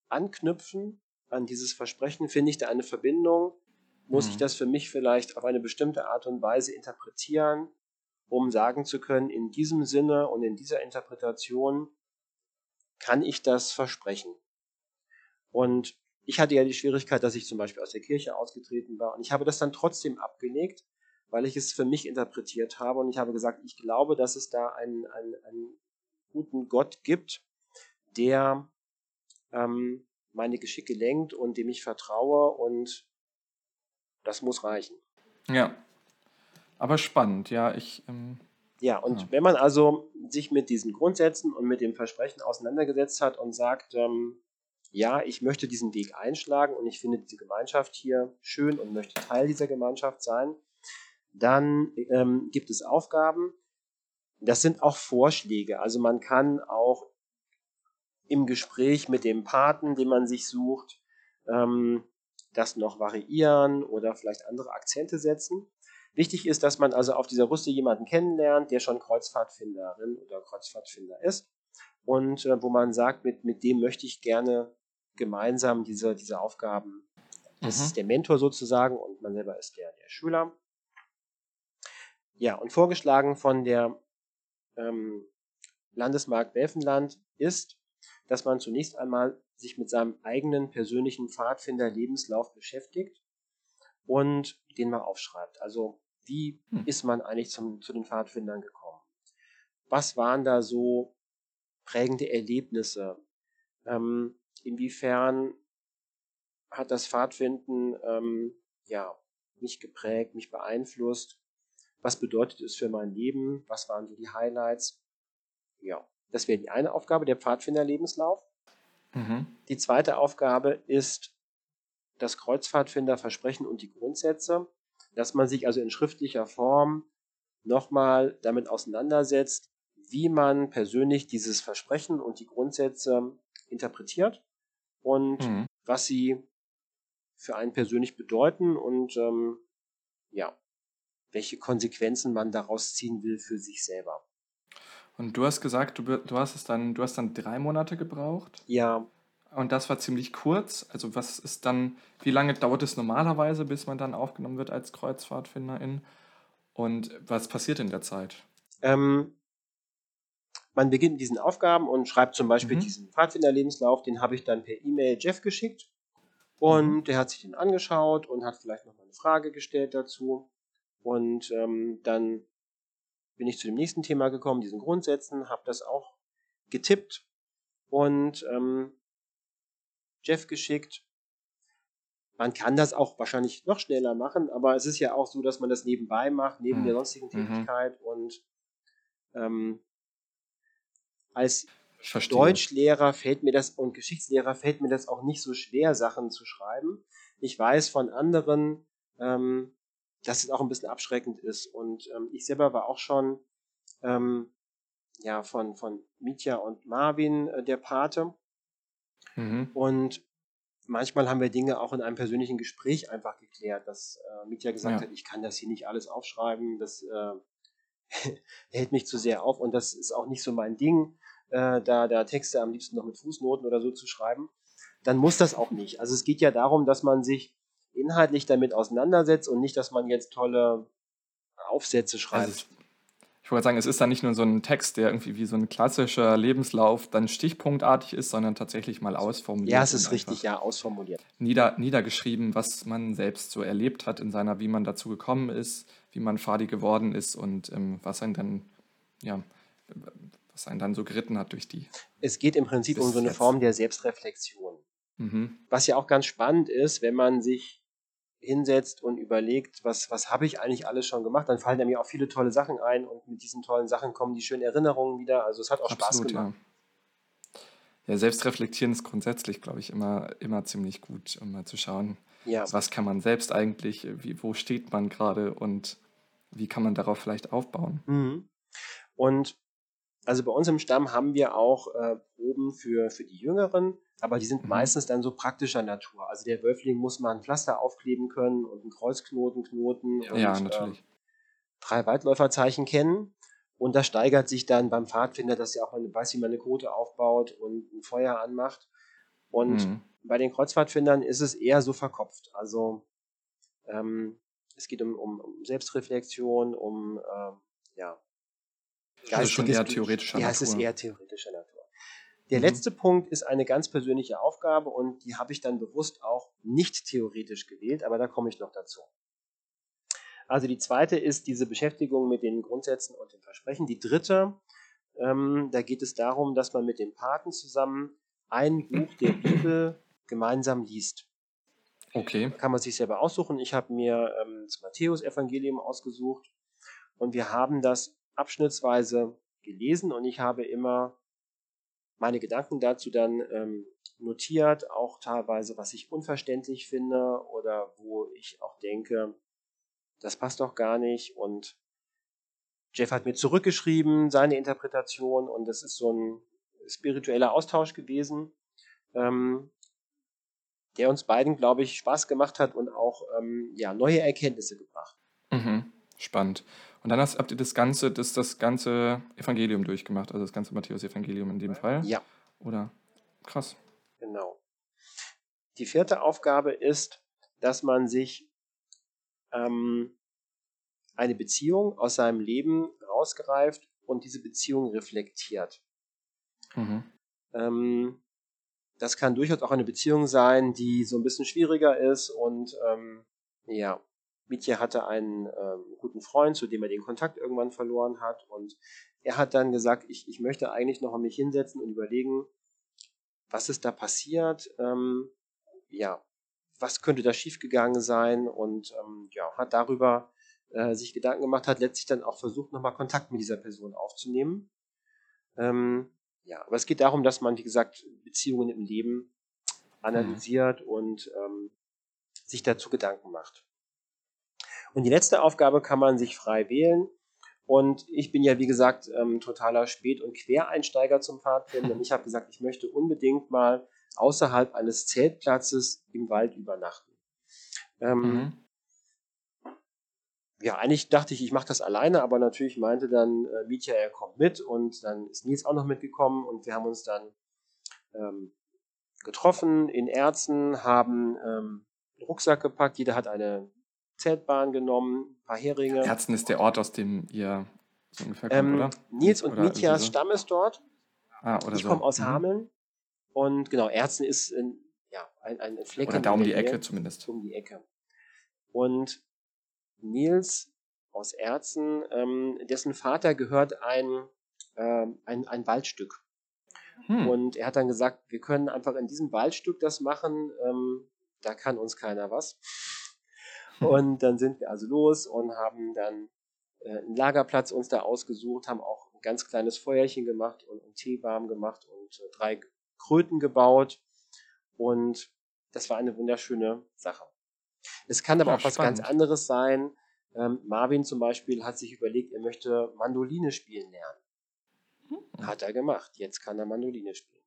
anknüpfen an dieses Versprechen? Finde ich da eine Verbindung? Muss mhm. ich das für mich vielleicht auf eine bestimmte Art und Weise interpretieren, um sagen zu können, in diesem Sinne und in dieser Interpretation kann ich das versprechen? Und ich hatte ja die Schwierigkeit, dass ich zum Beispiel aus der Kirche ausgetreten war und ich habe das dann trotzdem abgelegt, weil ich es für mich interpretiert habe und ich habe gesagt, ich glaube, dass es da einen, einen, einen guten Gott gibt, der ähm, meine Geschicke lenkt und dem ich vertraue und das muss reichen. Ja, aber spannend, ja, ich. Ähm, ja, und ja. wenn man also sich mit diesen Grundsätzen und mit dem Versprechen auseinandergesetzt hat und sagt, ähm, ja, ich möchte diesen Weg einschlagen und ich finde diese Gemeinschaft hier schön und möchte Teil dieser Gemeinschaft sein, dann ähm, gibt es Aufgaben. Das sind auch Vorschläge. Also man kann auch im Gespräch mit dem Paten, den man sich sucht, ähm, das noch variieren oder vielleicht andere Akzente setzen. Wichtig ist, dass man also auf dieser Rüste jemanden kennenlernt, der schon Kreuzfahrtfinderin oder Kreuzfahrtfinder ist und äh, wo man sagt, mit, mit dem möchte ich gerne gemeinsam diese, diese Aufgaben. Das mhm. ist der Mentor sozusagen und man selber ist der, der Schüler. Ja, und vorgeschlagen von der ähm, Landesmark Welfenland ist, dass man zunächst einmal sich mit seinem eigenen persönlichen Pfadfinder-Lebenslauf beschäftigt und den mal aufschreibt. Also wie hm. ist man eigentlich zum, zu den Pfadfindern gekommen? Was waren da so prägende Erlebnisse? Ähm, inwiefern hat das Pfadfinden ähm, ja, mich geprägt, mich beeinflusst? Was bedeutet es für mein Leben? Was waren so die Highlights? Ja, das wäre die eine Aufgabe, der Pfadfinder-Lebenslauf. Mhm. Die zweite Aufgabe ist das Kreuzpfadfinder-Versprechen und die Grundsätze, dass man sich also in schriftlicher Form nochmal damit auseinandersetzt, wie man persönlich dieses Versprechen und die Grundsätze interpretiert und mhm. was sie für einen persönlich bedeuten und ähm, ja, welche Konsequenzen man daraus ziehen will für sich selber. Und du hast gesagt, du, du hast es dann, du hast dann drei Monate gebraucht? Ja. Und das war ziemlich kurz. Also was ist dann, wie lange dauert es normalerweise, bis man dann aufgenommen wird als Kreuzfahrtfinderin? Und was passiert in der Zeit? Ähm, man beginnt mit diesen Aufgaben und schreibt zum Beispiel mhm. diesen Pfadfinderlebenslauf, den habe ich dann per E-Mail Jeff geschickt. Und mhm. der hat sich den angeschaut und hat vielleicht noch mal eine Frage gestellt dazu. Und ähm, dann bin ich zu dem nächsten Thema gekommen, diesen Grundsätzen, habe das auch getippt und ähm, Jeff geschickt. Man kann das auch wahrscheinlich noch schneller machen, aber es ist ja auch so, dass man das nebenbei macht, neben mhm. der sonstigen mhm. Tätigkeit und ähm, als Deutschlehrer fällt mir das und Geschichtslehrer fällt mir das auch nicht so schwer, Sachen zu schreiben. Ich weiß von anderen, ähm, dass es auch ein bisschen abschreckend ist. Und ähm, ich selber war auch schon ähm, ja, von, von Mitya und Marvin äh, der Pate. Mhm. Und manchmal haben wir Dinge auch in einem persönlichen Gespräch einfach geklärt, dass äh, Mitya gesagt ja. hat, ich kann das hier nicht alles aufschreiben, das äh, hält mich zu sehr auf und das ist auch nicht so mein Ding, äh, da, da Texte am liebsten noch mit Fußnoten oder so zu schreiben. Dann muss das auch nicht. Also es geht ja darum, dass man sich inhaltlich damit auseinandersetzt und nicht, dass man jetzt tolle Aufsätze schreibt. Also ich wollte sagen, es ist dann nicht nur so ein Text, der irgendwie wie so ein klassischer Lebenslauf dann stichpunktartig ist, sondern tatsächlich mal ausformuliert. Ja, es ist richtig, ja, ausformuliert. Nieder, niedergeschrieben, was man selbst so erlebt hat in seiner, wie man dazu gekommen ist, wie man Fadi geworden ist und ähm, was einen dann, ja, was einen dann so geritten hat durch die. Es geht im Prinzip um so eine jetzt. Form der Selbstreflexion. Mhm. Was ja auch ganz spannend ist, wenn man sich hinsetzt und überlegt, was, was habe ich eigentlich alles schon gemacht, dann fallen mir auch viele tolle Sachen ein und mit diesen tollen Sachen kommen die schönen Erinnerungen wieder. Also es hat auch Absolut, Spaß gemacht. Ja. ja, selbstreflektieren ist grundsätzlich, glaube ich, immer, immer ziemlich gut, um mal zu schauen, ja. was kann man selbst eigentlich, wie, wo steht man gerade und wie kann man darauf vielleicht aufbauen. Mhm. Und Also bei uns im Stamm haben wir auch äh, Proben für, für die Jüngeren, aber die sind Mhm. meistens dann so praktischer Natur. Also der Wölfling muss mal ein Pflaster aufkleben können und einen Kreuzknoten knoten und Ja, äh, natürlich. drei Waldläuferzeichen kennen. Und das steigert sich dann beim Pfadfinder, dass er auch mal weiß, wie man eine Kote aufbaut und ein Feuer anmacht. Und Mhm. bei den Kreuzfahrtfindern ist es eher so verkopft. Also ähm, es geht um, um, um Selbstreflexion, um ähm, ja, Also schon geistiges eher theoretischer Ja, es ist Natur. eher theoretischer Natur. Der Mhm. letzte Punkt ist eine ganz persönliche Aufgabe und die habe ich dann bewusst auch nicht theoretisch gewählt, aber da komme ich noch dazu. Also die zweite ist diese Beschäftigung mit den Grundsätzen und den Versprechen. Die dritte, ähm, da geht es darum, dass man mit dem Paten zusammen ein Buch der Bibel gemeinsam liest. Okay. Kann man sich selber aussuchen. Ich habe mir ähm, das Matthäus-Evangelium ausgesucht und wir haben das abschnittsweise gelesen und ich habe immer meine Gedanken dazu dann ähm, notiert, auch teilweise, was ich unverständlich finde oder wo ich auch denke, das passt doch gar nicht. Und Jeff hat mir zurückgeschrieben, seine Interpretation und das ist so ein spiritueller Austausch gewesen, ähm, der uns beiden, glaube ich, Spaß gemacht hat und auch ähm, ja, neue Erkenntnisse gebracht. Mhm. Spannend. Und dann hast, habt ihr das ganze, das, das ganze Evangelium durchgemacht, also das ganze Matthäus-Evangelium in dem Fall? Ja, Oder? Krass. genau. Die vierte Aufgabe ist, dass man sich ähm, eine Beziehung aus seinem Leben rausgreift und diese Beziehung reflektiert. Mhm. Ähm, das kann durchaus auch eine Beziehung sein, die so ein bisschen schwieriger ist und ähm, ja, Mietje hatte einen ähm, guten Freund, zu dem er den Kontakt irgendwann verloren hat und er hat dann gesagt, ich, ich möchte eigentlich noch mal mich hinsetzen und überlegen, was ist da passiert, ähm, ja, was könnte da schiefgegangen sein und ähm, ja, hat darüber äh, sich Gedanken gemacht, hat letztlich dann auch versucht, nochmal Kontakt mit dieser Person aufzunehmen. Ähm, ja, aber es geht darum, dass man, wie gesagt, Beziehungen im Leben analysiert und ähm, sich dazu Gedanken macht. Und die letzte Aufgabe kann man sich frei wählen. Und ich bin ja, wie gesagt, ähm, totaler Spät- und Quereinsteiger zum Pfadfinden. Und ich habe gesagt, ich möchte unbedingt mal außerhalb eines Zeltplatzes im Wald übernachten. Ähm, Mhm. ja, eigentlich dachte ich, ich mache das alleine, aber natürlich meinte dann äh, Mietja, er kommt mit und dann ist Nils auch noch mitgekommen und wir haben uns dann ähm, getroffen in Erzen, haben ähm, einen Rucksack gepackt, jeder hat eine Zeltbahn genommen, ein paar Heringe. Herzen ist der Ort, aus dem ihr so ungefähr kommt, Ähm, oder? Nils und so? Stamm ist dort. Ah, oder ich so. komme aus Mhm. Hameln und genau, Erzen ist in, ja, ein, ein Flecken. Oder da um die der Nähe. Ecke zumindest. um die Ecke. Und Nils aus Erzen, ähm, dessen Vater gehört ein, ähm, ein, ein Waldstück. Hm. Und er hat dann gesagt, wir können einfach in diesem Waldstück das machen, ähm, da kann uns keiner was. Und dann sind wir also los und haben dann äh, einen Lagerplatz uns da ausgesucht, haben auch ein ganz kleines Feuerchen gemacht und einen Tee warm gemacht und äh, drei Kröten gebaut. Und das war eine wunderschöne Sache. Es kann aber Ja, auch was spannend. ganz anderes sein. Ähm, Marvin zum Beispiel hat sich überlegt, er möchte Mandoline spielen lernen. Hm. Hat er gemacht. Jetzt kann er Mandoline spielen.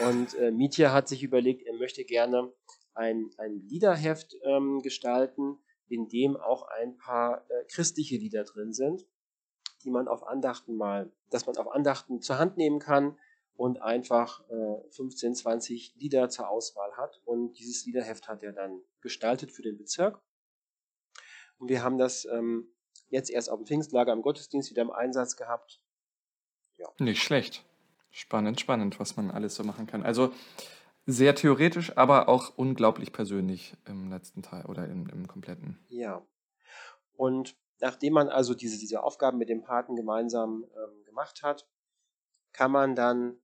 Und äh, Mietja hat sich überlegt, er möchte gerne ein, ein Liederheft ähm, gestalten, in dem auch ein paar äh, christliche Lieder drin sind, die man auf Andachten mal, dass man auf Andachten zur Hand nehmen kann und einfach äh, 15, 20 Lieder zur Auswahl hat. Und dieses Liederheft hat er dann gestaltet für den Bezirk. Und wir haben das ähm, jetzt erst auf dem Pfingstlager im Gottesdienst wieder im Einsatz gehabt. Nicht schlecht. Spannend, spannend, was man alles so machen kann. Also sehr theoretisch, aber auch unglaublich persönlich im letzten Teil oder im, im kompletten. Ja. Und nachdem man also diese, diese Aufgaben mit dem Paten gemeinsam ähm, gemacht hat, kann man dann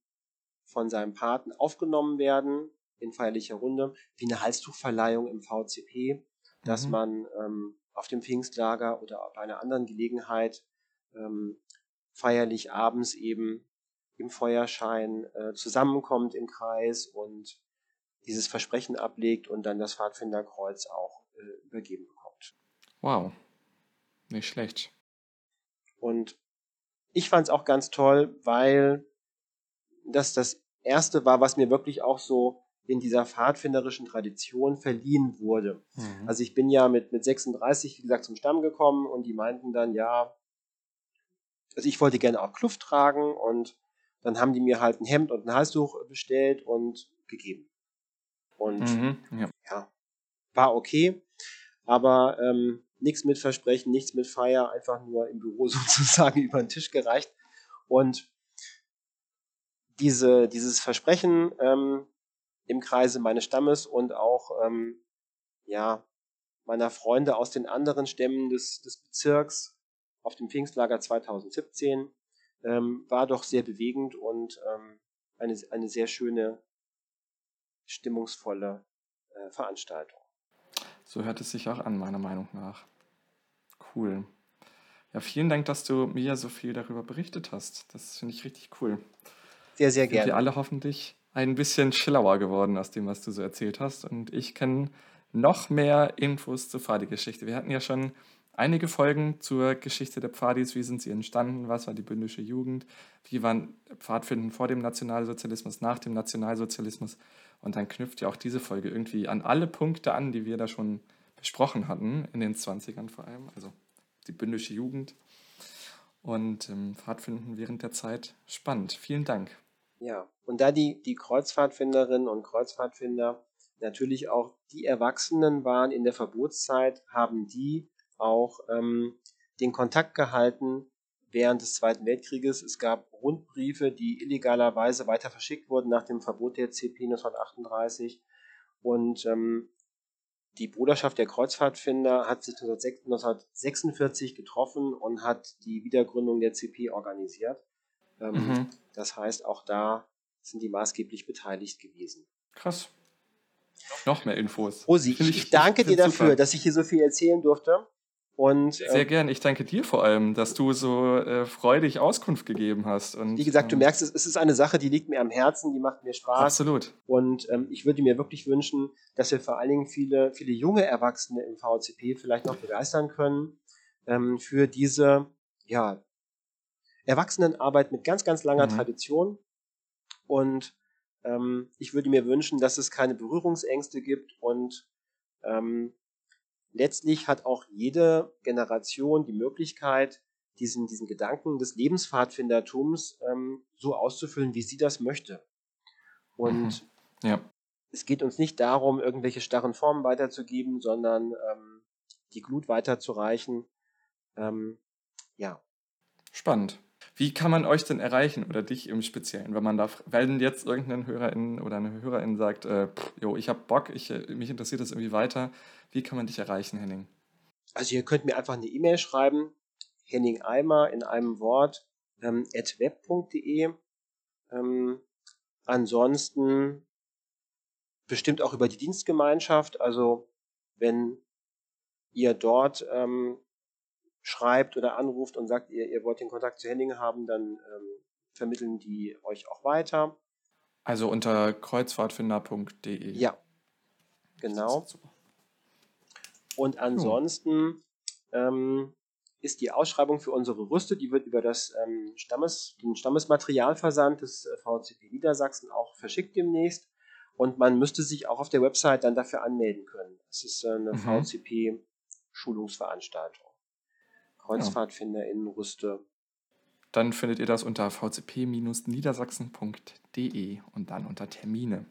von seinem Paten aufgenommen werden in feierlicher Runde, wie eine Halstuchverleihung im VCP, dass Mhm. man ähm, auf dem Pfingstlager oder bei einer anderen Gelegenheit ähm, feierlich abends eben im Feuerschein äh, zusammenkommt im Kreis und dieses Versprechen ablegt und dann das Pfadfinderkreuz auch äh, übergeben bekommt. Wow. Nicht schlecht. Und ich fand es auch ganz toll, weil das das erste war, was mir wirklich auch so in dieser pfadfinderischen Tradition verliehen wurde. Mhm. Also ich bin ja mit, mit 36, wie gesagt, zum Stamm gekommen und die meinten dann, ja, also ich wollte gerne auch Kluft tragen und dann haben die mir halt ein Hemd und ein Halstuch bestellt und gegeben. Und mhm, ja. ja. war okay, aber ähm, nichts mit Versprechen, nichts mit Feier, einfach nur im Büro sozusagen über den Tisch gereicht. Und diese, dieses Versprechen ähm, im Kreise meines Stammes und auch ähm, ja, meiner Freunde aus den anderen Stämmen des, des Bezirks auf dem Pfingstlager 2017 ähm, war doch sehr bewegend und ähm, eine, eine sehr schöne, stimmungsvolle äh, Veranstaltung. So hört es sich auch an, meiner Meinung nach. Cool. Ja, vielen Dank, dass du mir so viel darüber berichtet hast. Das finde ich richtig cool. Sehr, sehr gerne. Wir alle hoffentlich ein bisschen schlauer geworden aus dem, was du so erzählt hast. Und ich kenne noch mehr Infos zur Pfadi-Geschichte. Wir hatten ja schon einige Folgen zur Geschichte der Pfadis. Wie sind sie entstanden? Was war die bündische Jugend? Wie waren Pfadfinden vor dem Nationalsozialismus, nach dem Nationalsozialismus? Und dann knüpft ja auch diese Folge irgendwie an alle Punkte an, die wir da schon besprochen hatten, in den 20ern vor allem. Also die bündische Jugend und ähm, Pfadfinden während der Zeit. Spannend. Vielen Dank. Ja, und da die, die Kreuzfahrtfinderinnen und Kreuzfahrtfinder natürlich auch die Erwachsenen waren in der Verbotszeit, haben die auch ähm, den Kontakt gehalten während des Zweiten Weltkrieges. Es gab Rundbriefe, die illegalerweise weiter verschickt wurden nach dem Verbot der CP 1938. Und ähm, die Bruderschaft der Kreuzfahrtfinder hat sich 1946 getroffen und hat die Wiedergründung der CP organisiert. Ähm, mhm. Das heißt, auch da sind die maßgeblich beteiligt gewesen. Krass. Noch mehr Infos. Rosi, ich, ich, danke dir dafür, super. dass ich hier so viel erzählen durfte. Und, Sehr äh, gern. Ich danke dir vor allem, dass du so äh, freudig Auskunft gegeben hast. Und, wie gesagt, du ähm, merkst, es, es ist eine Sache, die liegt mir am Herzen, die macht mir Spaß. Absolut. Und ähm, ich würde mir wirklich wünschen, dass wir vor allen Dingen viele, viele junge Erwachsene im VCP vielleicht noch begeistern können ähm, für diese ja, Erwachsenenarbeit mit ganz, ganz langer mhm. Tradition. Und ähm, ich würde mir wünschen, dass es keine Berührungsängste gibt und ähm, letztlich hat auch jede Generation die Möglichkeit, diesen, diesen Gedanken des Lebenspfadfindertums ähm, so auszufüllen, wie sie das möchte. Und mhm. ja. es geht uns nicht darum, irgendwelche starren Formen weiterzugeben, sondern ähm, die Glut weiterzureichen. Ähm, ja. Spannend. Wie kann man euch denn erreichen oder dich im Speziellen, wenn man da, wenn jetzt irgendein Hörerin oder eine Hörerin sagt, äh, pff, jo, ich habe Bock, ich, äh, mich interessiert das irgendwie weiter, wie kann man dich erreichen, Henning? Also ihr könnt mir einfach eine E-Mail schreiben, Henning Eimer in einem Wort, ähm, at web.de. Ähm, ansonsten bestimmt auch über die Dienstgemeinschaft, also wenn ihr dort ähm, schreibt oder anruft und sagt, ihr, ihr wollt den Kontakt zu Henning haben, dann ähm, vermitteln die euch auch weiter. Also unter kreuzfahrtfinder.de. Ja, genau. Und ansonsten ähm, ist die Ausschreibung für unsere Rüste, die wird über das ähm, Stammes, den Stammesmaterialversand des äh, VCP Niedersachsen auch verschickt demnächst. Und man müsste sich auch auf der Website dann dafür anmelden können. Das ist äh, eine mhm. VCP-Schulungsveranstaltung. Kreuzfahrtfinder in Rüste. Dann findet ihr das unter vcp-niedersachsen.de und dann unter Termine.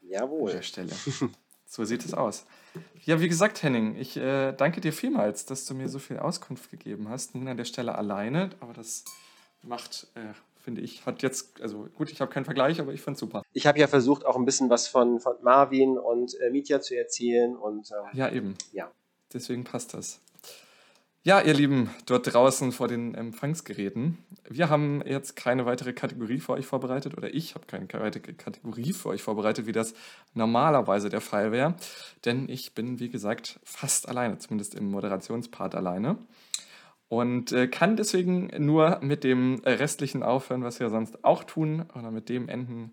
Jawohl. An der Stelle. so sieht es aus. Ja, wie gesagt, Henning, ich äh, danke dir vielmals, dass du mir so viel Auskunft gegeben hast. Nun an der Stelle alleine, aber das macht, äh, finde ich, hat jetzt, also gut, ich habe keinen Vergleich, aber ich fand super. Ich habe ja versucht, auch ein bisschen was von, von Marvin und äh, Mitya zu erzählen und. Ähm, ja, eben. Ja. Deswegen passt das. Ja, ihr Lieben dort draußen vor den Empfangsgeräten, wir haben jetzt keine weitere Kategorie für euch vorbereitet oder ich habe keine weitere Kategorie für euch vorbereitet, wie das normalerweise der Fall wäre, denn ich bin, wie gesagt, fast alleine, zumindest im Moderationspart alleine und äh, kann deswegen nur mit dem restlichen aufhören, was wir sonst auch tun oder mit dem enden,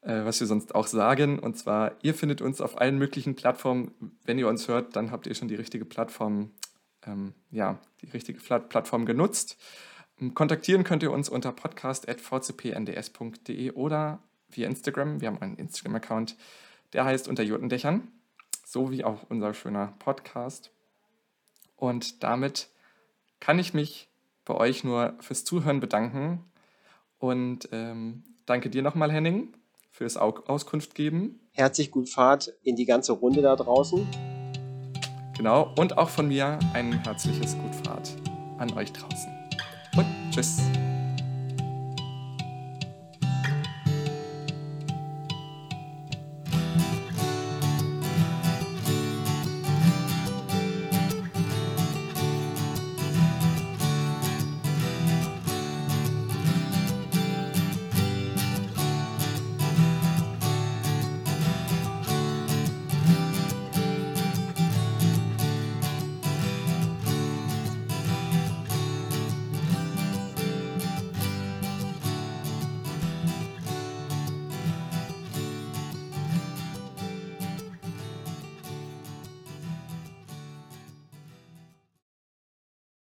äh, was wir sonst auch sagen. Und zwar, ihr findet uns auf allen möglichen Plattformen. Wenn ihr uns hört, dann habt ihr schon die richtige Plattform ähm, ja, die richtige Plattform genutzt. Kontaktieren könnt ihr uns unter podcast.vcpnds.de oder via Instagram. Wir haben einen Instagram-Account, der heißt Unter Jotendächern, so wie auch unser schöner Podcast. Und damit kann ich mich bei euch nur fürs Zuhören bedanken und ähm, danke dir nochmal, Henning, fürs Auskunft geben. Herzlich gut Fahrt in die ganze Runde da draußen. Genau, und auch von mir ein herzliches Gut Fahrt an euch draußen. Und tschüss.